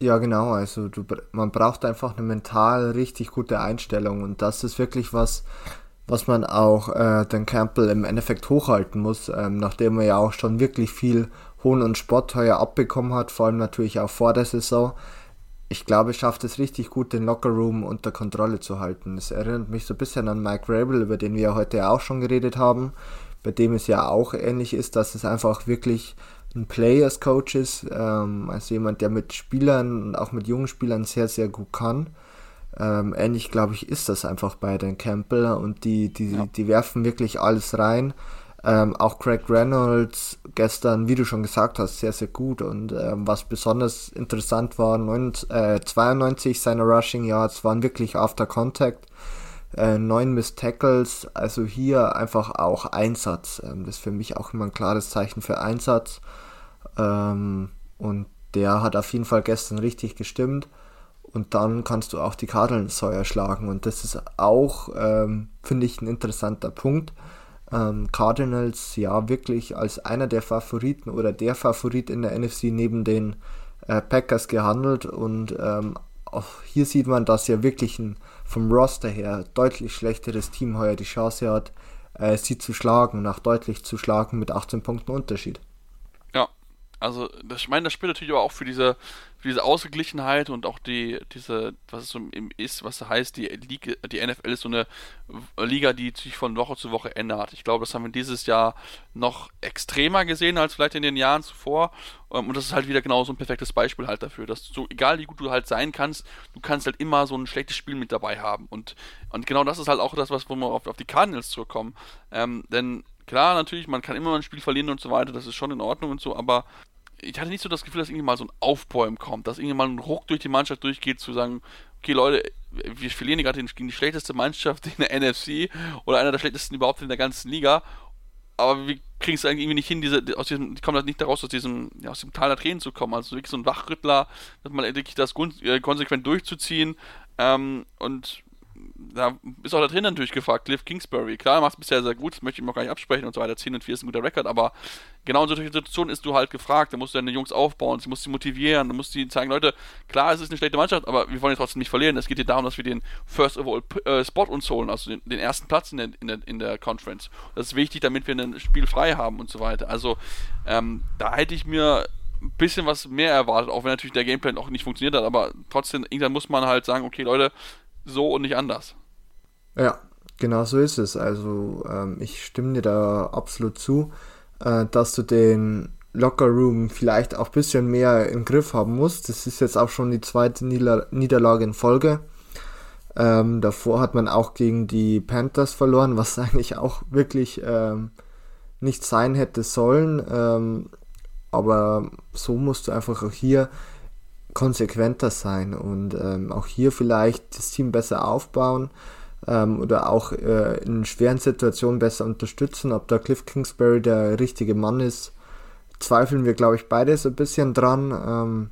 Ja, genau. Also du, man braucht einfach eine mental richtig gute Einstellung und das ist wirklich was, was man auch äh, den Campbell im Endeffekt hochhalten muss, ähm, nachdem er ja auch schon wirklich viel Hohn und Spott heuer abbekommen hat, vor allem natürlich auch vor der Saison. Ich glaube, er schafft es richtig gut, den Lockerroom unter Kontrolle zu halten. Es erinnert mich so ein bisschen an Mike Rabel, über den wir heute auch schon geredet haben, bei dem es ja auch ähnlich ist, dass es einfach wirklich ein Players Coach ist, ähm, also jemand, der mit Spielern und auch mit jungen Spielern sehr, sehr gut kann ähm, ähnlich, glaube ich, ist das einfach bei den Campbell und die, die, ja. die werfen wirklich alles rein. Ähm, auch Craig Reynolds gestern, wie du schon gesagt hast, sehr, sehr gut. Und ähm, was besonders interessant war, 9, äh, 92 seiner Rushing Yards waren wirklich after Contact. Äh, 9 Miss Tackles, also hier einfach auch Einsatz. Ähm, das ist für mich auch immer ein klares Zeichen für Einsatz. Ähm, und der hat auf jeden Fall gestern richtig gestimmt und dann kannst du auch die Cardinals Säuer schlagen. Und das ist auch, ähm, finde ich, ein interessanter Punkt. Ähm, Cardinals ja wirklich als einer der Favoriten oder der Favorit in der NFC neben den äh, Packers gehandelt. Und ähm, auch hier sieht man, dass ja wirklich ein vom Roster her deutlich schlechteres Team heuer die Chance hat, äh, sie zu schlagen, nach deutlich zu schlagen mit 18 Punkten Unterschied. Also das, ich meine, das spielt natürlich aber auch für diese für diese Ausgeglichenheit und auch die, diese, was es so ist, was heißt, die Liga, die NFL ist so eine Liga, die sich von Woche zu Woche ändert. Ich glaube, das haben wir dieses Jahr noch extremer gesehen als vielleicht in den Jahren zuvor. Ähm, und das ist halt wieder genau so ein perfektes Beispiel halt dafür, dass so, egal wie gut du halt sein kannst, du kannst halt immer so ein schlechtes Spiel mit dabei haben. Und, und genau das ist halt auch das, was, wo wir auf, auf die Cardinals zurückkommen. Ähm, denn klar, natürlich, man kann immer ein Spiel verlieren und so weiter, das ist schon in Ordnung und so, aber ich hatte nicht so das Gefühl, dass irgendwie mal so ein Aufbäumen kommt, dass irgendwie mal ein Ruck durch die Mannschaft durchgeht, zu sagen, okay Leute, wir verlieren gerade gegen die schlechteste Mannschaft in der NFC oder einer der schlechtesten überhaupt in der ganzen Liga, aber wir kriegen es irgendwie nicht hin, diese, aus diesem, die kommen halt nicht daraus, aus diesem, ja, aus dem Tal der Tränen zu kommen. Also wirklich so ein Wachrüttler, dass man wirklich das äh, konsequent durchzuziehen. Ähm, und da ist auch da drin natürlich gefragt, Cliff Kingsbury. Klar, macht es bisher sehr gut, das möchte ich ihm auch gar nicht absprechen und so weiter. 10 und 4 ist ein guter Rekord, aber genau in solchen Situationen ist du halt gefragt. Da musst du deine Jungs aufbauen, du musst sie motivieren, du musst sie zeigen, Leute, klar, es ist eine schlechte Mannschaft, aber wir wollen ja trotzdem nicht verlieren. Es geht hier darum, dass wir den First of All äh, Spot uns holen, also den, den ersten Platz in der, in, der, in der Conference. Das ist wichtig, damit wir ein Spiel frei haben und so weiter. Also, ähm, da hätte ich mir ein bisschen was mehr erwartet, auch wenn natürlich der Gameplan auch nicht funktioniert hat, aber trotzdem, irgendwann muss man halt sagen, okay, Leute, so und nicht anders. Ja, genau so ist es. Also ähm, ich stimme dir da absolut zu, äh, dass du den Locker Room vielleicht auch ein bisschen mehr im Griff haben musst. Das ist jetzt auch schon die zweite Nieder Niederlage in Folge. Ähm, davor hat man auch gegen die Panthers verloren, was eigentlich auch wirklich ähm, nicht sein hätte sollen. Ähm, aber so musst du einfach auch hier konsequenter sein und ähm, auch hier vielleicht das Team besser aufbauen ähm, oder auch äh, in schweren Situationen besser unterstützen. Ob da Cliff Kingsbury der richtige Mann ist, zweifeln wir, glaube ich, beide so ein bisschen dran. Ähm,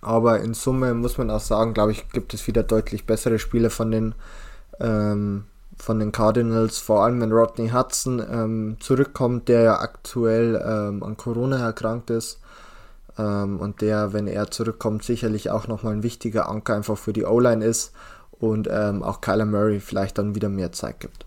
aber in Summe muss man auch sagen, glaube ich, gibt es wieder deutlich bessere Spiele von den, ähm, von den Cardinals, vor allem wenn Rodney Hudson ähm, zurückkommt, der ja aktuell ähm, an Corona erkrankt ist. Ähm, und der, wenn er zurückkommt, sicherlich auch nochmal ein wichtiger Anker einfach für die O-Line ist und ähm, auch Kyler Murray vielleicht dann wieder mehr Zeit gibt.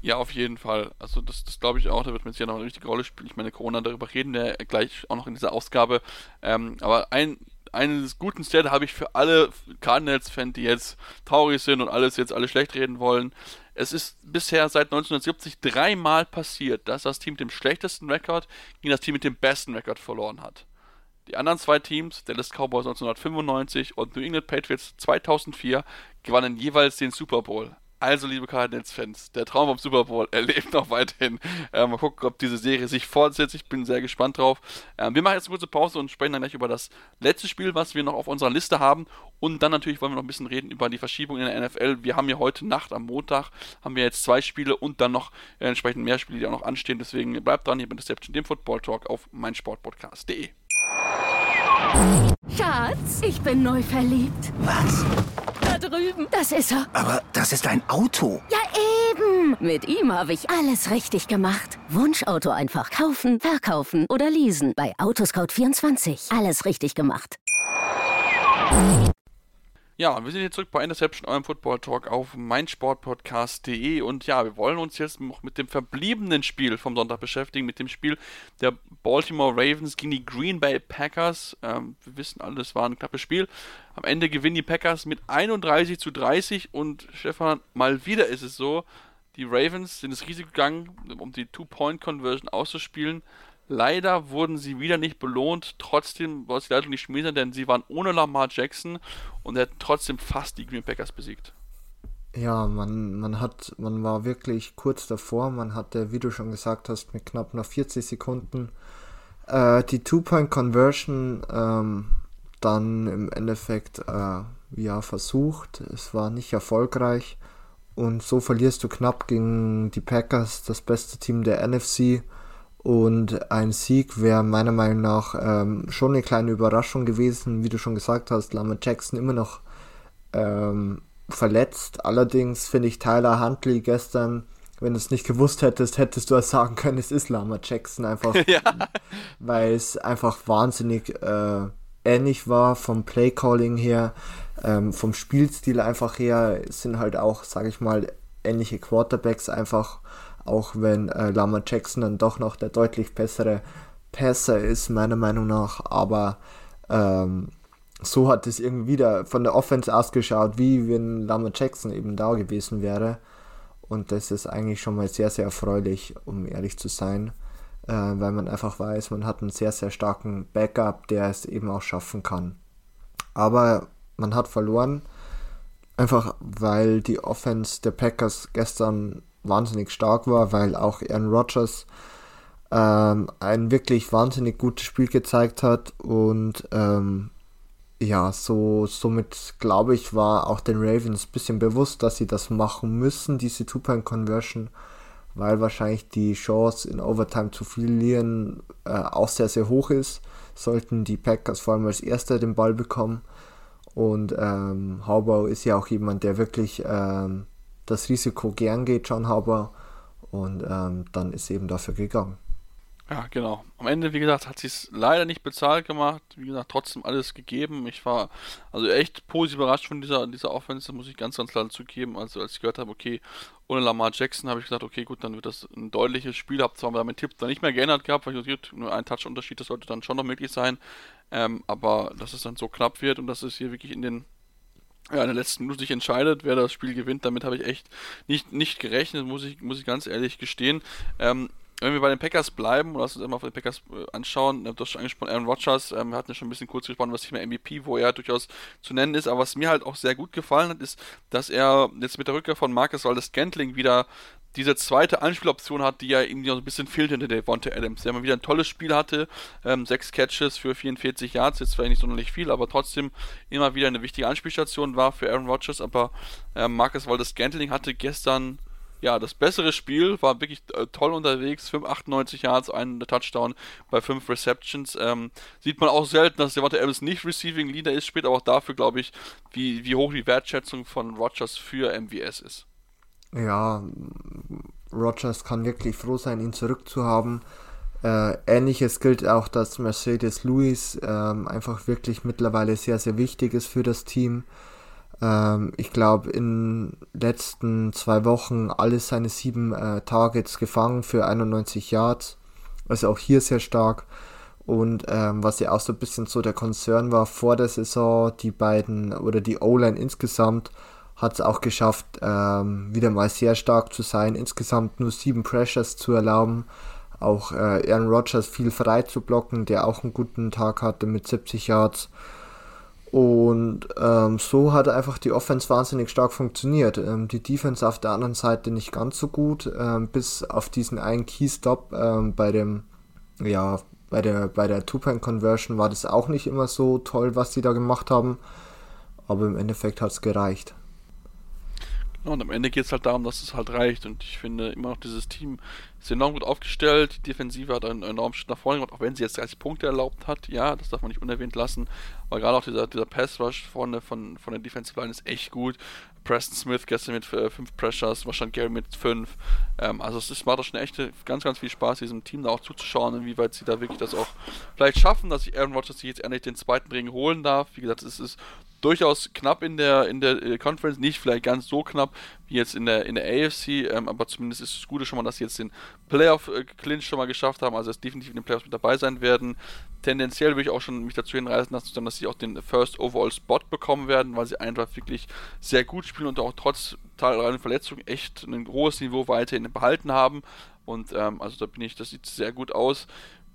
Ja, auf jeden Fall. Also das, das glaube ich auch, da wird man jetzt ja noch eine richtige Rolle spielen. Ich meine, Corona, darüber reden wir gleich auch noch in dieser Ausgabe. Ähm, aber ein einen guten Stat habe ich für alle Cardinals-Fans, die jetzt traurig sind und alles jetzt alle schlecht reden wollen. Es ist bisher seit 1970 dreimal passiert, dass das Team mit dem schlechtesten Rekord gegen das Team mit dem besten Rekord verloren hat. Die anderen zwei Teams, Dallas Cowboys 1995 und New England Patriots 2004, gewannen jeweils den Super Bowl. Also, liebe Cardinals-Fans, der Traum vom Super Bowl, er lebt noch weiterhin. Äh, mal gucken, ob diese Serie sich fortsetzt. Ich bin sehr gespannt drauf. Äh, wir machen jetzt eine kurze Pause und sprechen dann gleich über das letzte Spiel, was wir noch auf unserer Liste haben. Und dann natürlich wollen wir noch ein bisschen reden über die Verschiebung in der NFL. Wir haben ja heute Nacht am Montag, haben wir jetzt zwei Spiele und dann noch äh, entsprechend mehr Spiele, die auch noch anstehen. Deswegen bleibt dran hier bei Deception, dem Football Talk auf meinsportpodcast.de. Schatz, ich bin neu verliebt. Was? Drüben. Das ist er. Aber das ist ein Auto. Ja, eben. Mit ihm habe ich alles richtig gemacht. Wunschauto einfach kaufen, verkaufen oder leasen. Bei Autoscout24. Alles richtig gemacht. Ja, wir sind jetzt zurück bei Interception, eurem Football Talk auf meinsportpodcast.de und ja, wir wollen uns jetzt noch mit dem verbliebenen Spiel vom Sonntag beschäftigen, mit dem Spiel der Baltimore Ravens gegen die Green Bay Packers. Ähm, wir wissen alle, es war ein knappes Spiel. Am Ende gewinnen die Packers mit 31 zu 30 und Stefan, mal wieder ist es so, die Ravens sind das Risiko gegangen, um die Two-Point-Conversion auszuspielen. Leider wurden sie wieder nicht belohnt. Trotzdem war es die Leitung nicht schmieden, denn sie waren ohne Lamar Jackson und hätten trotzdem fast die Green Packers besiegt. Ja, man, man hat, man war wirklich kurz davor. Man hatte, wie du schon gesagt hast, mit knapp noch 40 Sekunden äh, die Two-Point-Conversion ähm, dann im Endeffekt äh, ja versucht. Es war nicht erfolgreich und so verlierst du knapp gegen die Packers, das beste Team der NFC. Und ein Sieg wäre meiner Meinung nach ähm, schon eine kleine Überraschung gewesen. Wie du schon gesagt hast, Lama Jackson immer noch ähm, verletzt. Allerdings finde ich Tyler Huntley gestern, wenn du es nicht gewusst hättest, hättest du es sagen können, es ist Lama Jackson einfach. ja. Weil es einfach wahnsinnig äh, ähnlich war vom Playcalling her, ähm, vom Spielstil einfach her, sind halt auch, sage ich mal, ähnliche Quarterbacks einfach auch wenn äh, Lama Jackson dann doch noch der deutlich bessere Passer ist, meiner Meinung nach. Aber ähm, so hat es irgendwie wieder von der Offense ausgeschaut, wie wenn Lama Jackson eben da gewesen wäre. Und das ist eigentlich schon mal sehr, sehr erfreulich, um ehrlich zu sein, äh, weil man einfach weiß, man hat einen sehr, sehr starken Backup, der es eben auch schaffen kann. Aber man hat verloren, einfach weil die Offense der Packers gestern wahnsinnig stark war, weil auch Aaron Rodgers ähm, ein wirklich wahnsinnig gutes Spiel gezeigt hat und ähm, ja, so somit glaube ich war auch den Ravens ein bisschen bewusst, dass sie das machen müssen, diese Two-Point-Conversion, weil wahrscheinlich die Chance in Overtime zu verlieren äh, auch sehr, sehr hoch ist. Sollten die Packers vor allem als Erster den Ball bekommen. Und ähm, Haubau ist ja auch jemand, der wirklich ähm, das Risiko gern geht, John Haber. Und ähm, dann ist eben dafür gegangen. Ja, genau. Am Ende, wie gesagt, hat sie es leider nicht bezahlt gemacht. Wie gesagt, trotzdem alles gegeben. Ich war also echt positiv überrascht von dieser, dieser Offense, muss ich ganz, ganz klar zugeben. Also als ich gehört habe, okay, ohne Lamar Jackson, habe ich gesagt, okay, gut, dann wird das ein deutliches Spiel. Habe zwar meinen Tipp dann nicht mehr geändert gehabt, weil ich gesagt, nur ein Touch-Unterschied, das sollte dann schon noch möglich sein. Ähm, aber dass es dann so knapp wird und dass es hier wirklich in den ja, in der letzten Minute sich entscheidet, wer das Spiel gewinnt. Damit habe ich echt nicht, nicht gerechnet, muss ich, muss ich ganz ehrlich gestehen. Ähm, wenn wir bei den Packers bleiben, oder lass uns immer auf die Packers äh, anschauen, du hast schon angesprochen, Aaron Rodgers, ähm, wir hatten ja schon ein bisschen kurz gesprochen, was Thema MVP, wo er durchaus zu nennen ist, aber was mir halt auch sehr gut gefallen hat, ist, dass er jetzt mit der Rückkehr von Marcus Waldes Gantling wieder diese zweite Anspieloption hat, die ja irgendwie noch ein bisschen fehlt hinter Devonta Adams, der mal wieder ein tolles Spiel hatte, ähm, sechs Catches für 44 Yards, jetzt zwar nicht sonderlich viel, aber trotzdem immer wieder eine wichtige Anspielstation war für Aaron Rodgers, aber ähm, Marcus Waldes Gantling hatte gestern ja, das bessere Spiel, war wirklich äh, toll unterwegs, 5,98 Yards, ein Touchdown bei 5 Receptions. Ähm, sieht man auch selten, dass Devonta Adams nicht Receiving Leader ist, später aber auch dafür, glaube ich, wie, wie hoch die Wertschätzung von Rodgers für MVS ist ja, Rogers kann wirklich froh sein, ihn zurückzuhaben. Äh, Ähnliches gilt auch, dass Mercedes Lewis ähm, einfach wirklich mittlerweile sehr, sehr wichtig ist für das Team. Ähm, ich glaube, in den letzten zwei Wochen alle seine sieben äh, Targets gefangen für 91 Yards. Also auch hier sehr stark. Und ähm, was ja auch so ein bisschen so der Konzern war vor der Saison, die beiden oder die O-Line insgesamt hat es auch geschafft, ähm, wieder mal sehr stark zu sein, insgesamt nur sieben Pressures zu erlauben, auch äh, Aaron Rodgers viel frei zu blocken, der auch einen guten Tag hatte mit 70 Yards. Und ähm, so hat einfach die Offense wahnsinnig stark funktioniert. Ähm, die Defense auf der anderen Seite nicht ganz so gut, ähm, bis auf diesen einen Key-Stop ähm, bei dem, ja, bei der, bei der Two-Point-Conversion war das auch nicht immer so toll, was sie da gemacht haben. Aber im Endeffekt hat es gereicht. Ja, und am Ende geht es halt darum, dass es halt reicht. Und ich finde immer noch, dieses Team ist enorm gut aufgestellt. Die Defensive hat einen enormen Schritt nach vorne gemacht, auch wenn sie jetzt 30 Punkte erlaubt hat. Ja, das darf man nicht unerwähnt lassen. Aber gerade auch dieser, dieser Pass-Rush vorne von, von der Defensive Line ist echt gut. Preston Smith gestern mit 5 äh, Pressures, wahrscheinlich Gary mit 5. Ähm, also es ist, macht doch schon echt ganz, ganz viel Spaß, diesem Team da auch zuzuschauen, inwieweit sie da wirklich das auch vielleicht schaffen, dass sich Aaron Rodgers jetzt endlich den zweiten Ring holen darf. Wie gesagt, es ist durchaus knapp in der in der äh, Conference, nicht vielleicht ganz so knapp wie jetzt in der in der AFC, ähm, aber zumindest ist es Gute schon mal, dass sie jetzt den Playoff äh, schon mal geschafft haben, also dass definitiv in den Playoffs mit dabei sein werden. Tendenziell würde ich auch schon mich dazu hinreißen lassen, dass sie auch den First Overall Spot bekommen werden, weil sie einfach wirklich sehr gut spielen und auch trotz zahlreichen Verletzungen echt ein hohes Niveau weiterhin behalten haben. Und ähm, also da bin ich, das sieht sehr gut aus.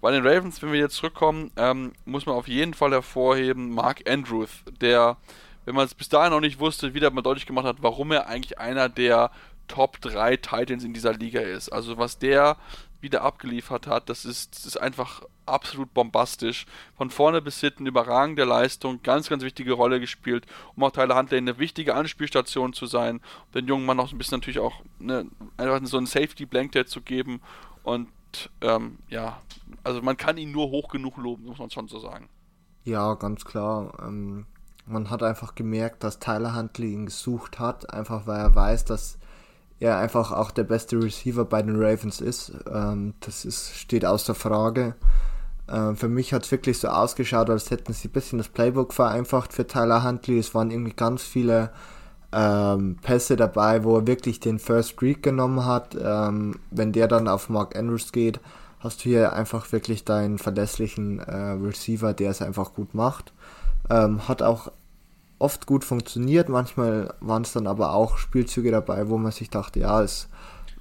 Bei den Ravens, wenn wir jetzt zurückkommen, ähm, muss man auf jeden Fall hervorheben, Mark Andrews, der, wenn man es bis dahin noch nicht wusste, wieder mal deutlich gemacht hat, warum er eigentlich einer der Top 3 Titans in dieser Liga ist. Also was der wieder abgeliefert hat, das ist, das ist einfach absolut bombastisch. Von vorne bis hinten überragende Leistung, ganz, ganz wichtige Rolle gespielt, um auch Tyler Huntley eine wichtige Anspielstation zu sein, um den jungen Mann noch ein bisschen natürlich auch ne, einfach so ein Safety Blanket zu geben und ähm, ja, also man kann ihn nur hoch genug loben, muss man schon so sagen. Ja, ganz klar. Ähm, man hat einfach gemerkt, dass Tyler Huntley ihn gesucht hat, einfach weil er weiß, dass er einfach auch der beste Receiver bei den Ravens ist. Ähm, das ist, steht außer Frage. Ähm, für mich hat es wirklich so ausgeschaut, als hätten sie ein bisschen das Playbook vereinfacht für Tyler Huntley. Es waren irgendwie ganz viele ähm, Pässe dabei, wo er wirklich den First Read genommen hat. Ähm, wenn der dann auf Mark Andrews geht, hast du hier einfach wirklich deinen verlässlichen äh, Receiver, der es einfach gut macht. Ähm, hat auch oft gut funktioniert, manchmal waren es dann aber auch Spielzüge dabei, wo man sich dachte, ja, es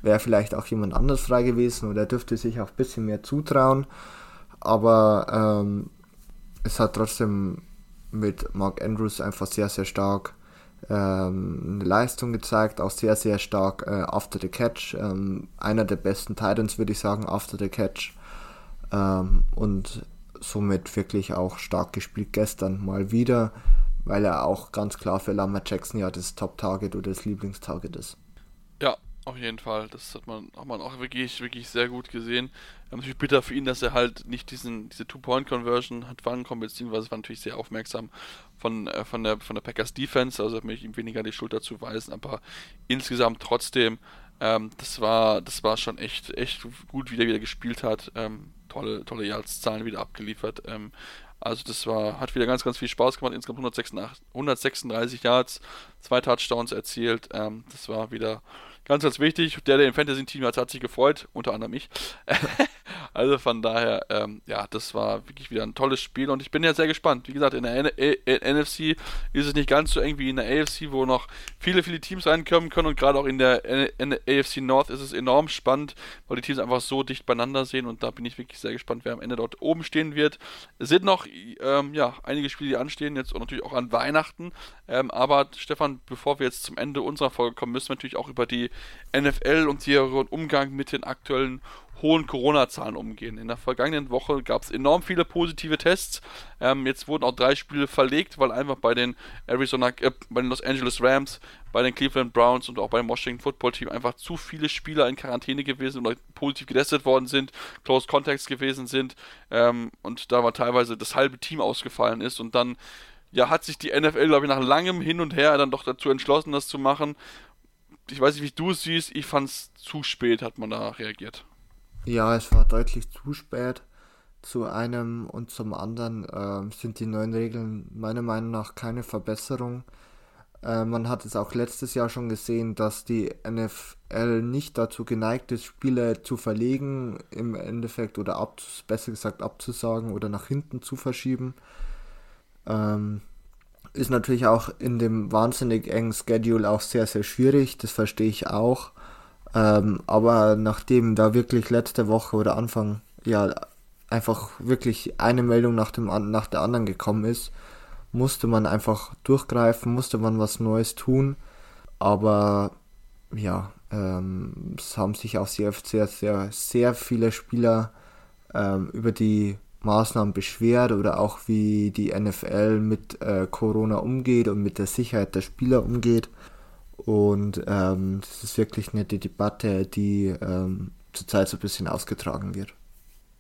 wäre vielleicht auch jemand anders frei gewesen oder dürfte sich auch ein bisschen mehr zutrauen. Aber ähm, es hat trotzdem mit Mark Andrews einfach sehr, sehr stark ähm, eine Leistung gezeigt, auch sehr, sehr stark äh, after the catch. Ähm, einer der besten Titans, würde ich sagen, after the catch. Ähm, und somit wirklich auch stark gespielt gestern mal wieder, weil er auch ganz klar für Lama Jackson ja das Top-Target oder das Lieblingstarget ist. Auf jeden Fall. Das hat man, hat man auch wirklich, wirklich sehr gut gesehen. Natürlich bitter für ihn, dass er halt nicht diesen, diese Two-Point-Conversion hat fangen können, beziehungsweise war natürlich sehr aufmerksam von, äh, von, der, von der Packers Defense, also möchte ich ihm weniger die Schulter zuweisen, aber insgesamt trotzdem, ähm, das war, das war schon echt, echt gut, wie der wieder gespielt hat. Ähm, tolle, tolle Jahreszahlen wieder abgeliefert. Ähm, also das war, hat wieder ganz, ganz viel Spaß gemacht. Insgesamt 136, 136 Yards, zwei Touchdowns erzielt. Ähm, das war wieder ganz, ganz wichtig. Der, der im Fantasy-Team hat, hat sich gefreut, unter anderem ich. also von daher, ähm, ja, das war wirklich wieder ein tolles Spiel und ich bin ja sehr gespannt. Wie gesagt, in der N N NFC ist es nicht ganz so eng wie in der AFC, wo noch viele, viele Teams reinkommen können und gerade auch in der N AFC North ist es enorm spannend, weil die Teams einfach so dicht beieinander sehen und da bin ich wirklich sehr gespannt, wer am Ende dort oben stehen wird. Es sind noch, ähm, ja, einige Spiele, die anstehen, jetzt und natürlich auch an Weihnachten. Ähm, aber Stefan, bevor wir jetzt zum Ende unserer Folge kommen, müssen wir natürlich auch über die NFL und ihren Umgang mit den aktuellen hohen Corona-Zahlen umgehen. In der vergangenen Woche gab es enorm viele positive Tests. Ähm, jetzt wurden auch drei Spiele verlegt, weil einfach bei den Arizona, äh, bei den Los Angeles Rams, bei den Cleveland Browns und auch beim Washington Football Team einfach zu viele Spieler in Quarantäne gewesen oder positiv getestet worden sind, Close Contacts gewesen sind ähm, und da war teilweise das halbe Team ausgefallen ist und dann ja, hat sich die NFL, glaube ich, nach langem Hin und Her dann doch dazu entschlossen, das zu machen ich weiß nicht, wie du es siehst, ich fand es zu spät, hat man da reagiert. Ja, es war deutlich zu spät. Zu einem und zum anderen äh, sind die neuen Regeln meiner Meinung nach keine Verbesserung. Äh, man hat es auch letztes Jahr schon gesehen, dass die NFL nicht dazu geneigt ist, Spiele zu verlegen im Endeffekt oder ab, besser gesagt abzusagen oder nach hinten zu verschieben. Ähm, ist natürlich auch in dem wahnsinnig engen Schedule auch sehr, sehr schwierig, das verstehe ich auch. Ähm, aber nachdem da wirklich letzte Woche oder Anfang ja einfach wirklich eine Meldung nach, dem, nach der anderen gekommen ist, musste man einfach durchgreifen, musste man was Neues tun. Aber ja, ähm, es haben sich auch sehr, sehr, sehr, sehr viele Spieler ähm, über die Maßnahmen beschwert oder auch wie die NFL mit äh, Corona umgeht und mit der Sicherheit der Spieler umgeht. Und ähm, das ist wirklich eine Debatte, die ähm, zurzeit so ein bisschen ausgetragen wird.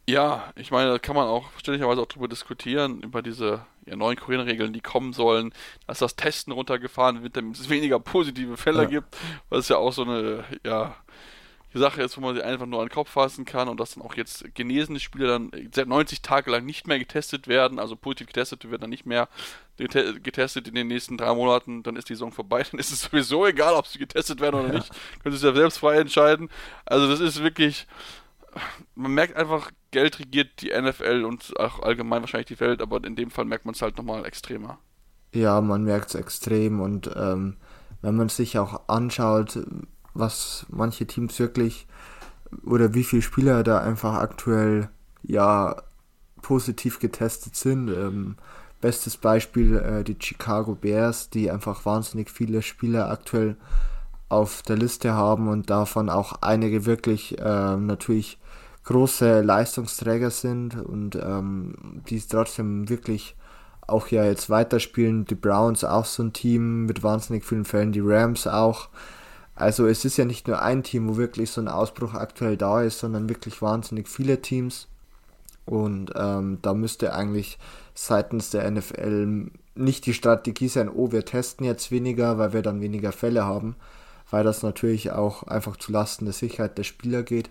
Ja, ich meine, da kann man auch verständlicherweise auch darüber diskutieren, über diese ja, neuen Corona-Regeln, die kommen sollen, dass das Testen runtergefahren wird, damit es weniger positive Fälle ja. gibt, was ja auch so eine, ja, die Sache ist, wo man sich einfach nur an den Kopf fassen kann und dass dann auch jetzt genesene Spieler dann seit 90 Tage lang nicht mehr getestet werden, also positiv getestet werden dann nicht mehr getestet in den nächsten drei Monaten, dann ist die Saison vorbei, dann ist es sowieso egal, ob sie getestet werden oder ja. nicht, können sie sich ja selbst frei entscheiden. Also das ist wirklich, man merkt einfach, Geld regiert die NFL und auch allgemein wahrscheinlich die Welt, aber in dem Fall merkt man es halt nochmal extremer. Ja, man merkt es extrem und ähm, wenn man sich auch anschaut, was manche Teams wirklich oder wie viele Spieler da einfach aktuell ja positiv getestet sind. Ähm, bestes Beispiel äh, die Chicago Bears, die einfach wahnsinnig viele Spieler aktuell auf der Liste haben und davon auch einige wirklich äh, natürlich große Leistungsträger sind und ähm, die trotzdem wirklich auch ja jetzt weiterspielen. Die Browns auch so ein Team mit wahnsinnig vielen Fällen, die Rams auch. Also es ist ja nicht nur ein Team, wo wirklich so ein Ausbruch aktuell da ist, sondern wirklich wahnsinnig viele Teams. Und ähm, da müsste eigentlich seitens der NFL nicht die Strategie sein, oh, wir testen jetzt weniger, weil wir dann weniger Fälle haben, weil das natürlich auch einfach zu Lasten der Sicherheit der Spieler geht,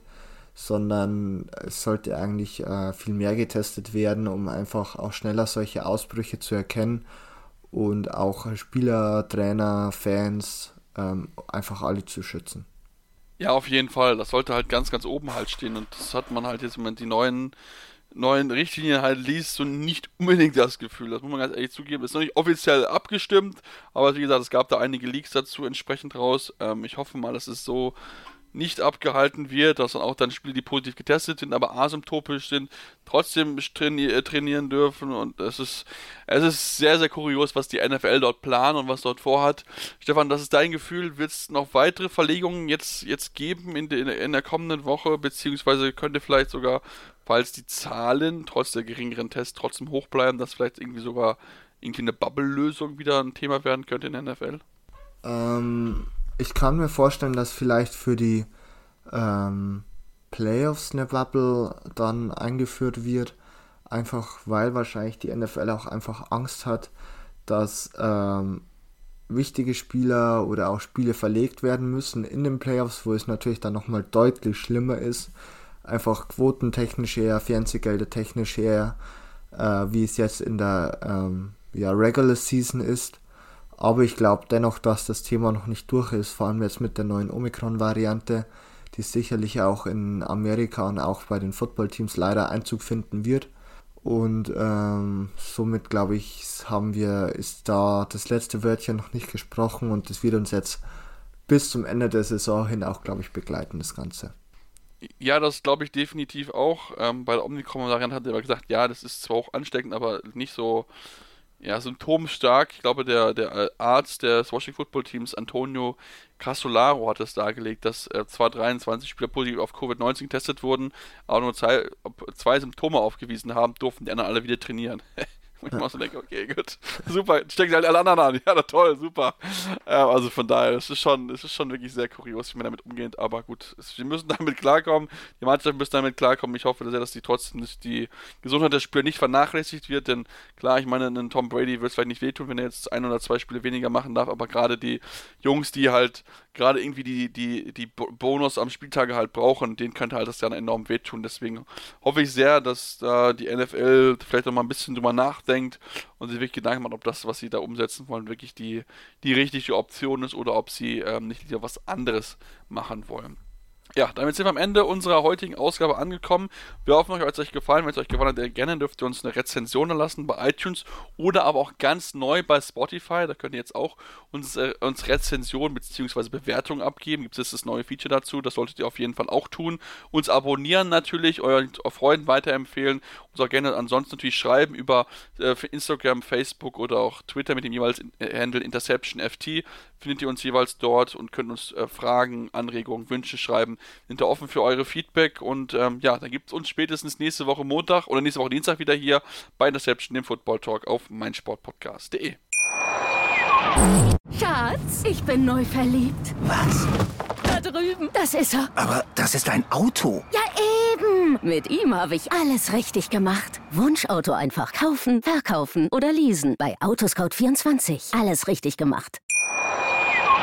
sondern es sollte eigentlich äh, viel mehr getestet werden, um einfach auch schneller solche Ausbrüche zu erkennen und auch Spieler, Trainer, Fans ähm, einfach alle zu schützen. Ja, auf jeden Fall. Das sollte halt ganz, ganz oben halt stehen. Und das hat man halt jetzt, wenn man die neuen, neuen Richtlinien halt liest, so nicht unbedingt das Gefühl. Das muss man ganz ehrlich zugeben. Ist noch nicht offiziell abgestimmt, aber wie gesagt, es gab da einige Leaks dazu entsprechend raus. Ähm, ich hoffe mal, dass es so nicht abgehalten wird, dass dann auch dann Spiele, die positiv getestet sind, aber asymptotisch sind, trotzdem äh, trainieren dürfen und es ist, es ist sehr, sehr kurios, was die NFL dort plant und was dort vorhat. Stefan, das ist dein Gefühl, wird es noch weitere Verlegungen jetzt, jetzt geben in, de, in der kommenden Woche, beziehungsweise könnte vielleicht sogar, falls die Zahlen trotz der geringeren Tests trotzdem hoch bleiben, dass vielleicht irgendwie sogar irgendwie eine Bubble-Lösung wieder ein Thema werden könnte in der NFL? Ähm ich kann mir vorstellen, dass vielleicht für die ähm, Playoffs eine Bubble dann eingeführt wird, einfach weil wahrscheinlich die NFL auch einfach Angst hat, dass ähm, wichtige Spieler oder auch Spiele verlegt werden müssen in den Playoffs, wo es natürlich dann nochmal deutlich schlimmer ist. Einfach quotentechnisch her, Fernsehgelder technisch her, äh, wie es jetzt in der ähm, ja, Regular Season ist. Aber ich glaube dennoch, dass das Thema noch nicht durch ist, vor allem jetzt mit der neuen Omikron-Variante, die sicherlich auch in Amerika und auch bei den Footballteams leider Einzug finden wird. Und ähm, somit glaube ich, haben wir, ist da das letzte Wörtchen noch nicht gesprochen und das wird uns jetzt bis zum Ende der Saison hin auch, glaube ich, begleiten, das Ganze. Ja, das glaube ich definitiv auch. Ähm, bei der Omikron-Variante hat er aber gesagt, ja, das ist zwar auch ansteckend, aber nicht so ja, symptomstark. Ich glaube, der, der Arzt des Washington Football Teams, Antonio Casolaro, hat es dargelegt, dass äh, zwar 23 Spieler positiv auf Covid-19 getestet wurden, aber nur zwei, zwei Symptome aufgewiesen haben, durften die anderen alle wieder trainieren. Und ich ja. so denke, okay, gut, super, stecken halt alle anderen an. Ja, toll, super. Ja, also von daher, es ist schon, es ist schon wirklich sehr kurios, wie man damit umgeht. Aber gut, es, wir müssen damit klarkommen. Die Mannschaft müssen damit klarkommen. Ich hoffe sehr, dass die trotzdem nicht, die Gesundheit der Spieler nicht vernachlässigt wird. Denn klar, ich meine, ein Tom Brady wird es vielleicht nicht wehtun, wenn er jetzt ein oder zwei Spiele weniger machen darf. Aber gerade die Jungs, die halt gerade irgendwie die, die, die Bonus am Spieltage halt brauchen, denen könnte halt das dann enorm wehtun. Deswegen hoffe ich sehr, dass da die NFL vielleicht noch mal ein bisschen drüber nachdenkt denkt und sich wirklich Gedanken macht, ob das, was sie da umsetzen wollen, wirklich die, die richtige Option ist oder ob sie ähm, nicht wieder was anderes machen wollen. Ja, damit sind wir am Ende unserer heutigen Ausgabe angekommen. Wir hoffen, euch hat es euch gefallen. Wenn es euch gefallen hat, gerne dürft ihr uns eine Rezension lassen bei iTunes oder aber auch ganz neu bei Spotify. Da könnt ihr jetzt auch uns, äh, uns Rezensionen bzw. Bewertungen abgeben. Gibt es das neue Feature dazu? Das solltet ihr auf jeden Fall auch tun. Uns abonnieren natürlich, euren Freunden weiterempfehlen. Uns auch gerne ansonsten natürlich schreiben über äh, Instagram, Facebook oder auch Twitter mit dem jeweils äh, Handle InterceptionFT. Findet ihr uns jeweils dort und könnt uns äh, Fragen, Anregungen, Wünsche schreiben sind da offen für eure Feedback und ähm, ja, dann gibt es uns spätestens nächste Woche Montag oder nächste Woche Dienstag wieder hier bei Interception, dem Football Talk auf meinsportpodcast.de. Schatz, ich bin neu verliebt. Was? Da drüben. Das ist er. Aber das ist ein Auto. Ja, eben. Mit ihm habe ich alles richtig gemacht. Wunschauto einfach kaufen, verkaufen oder leasen. Bei Autoscout24. Alles richtig gemacht.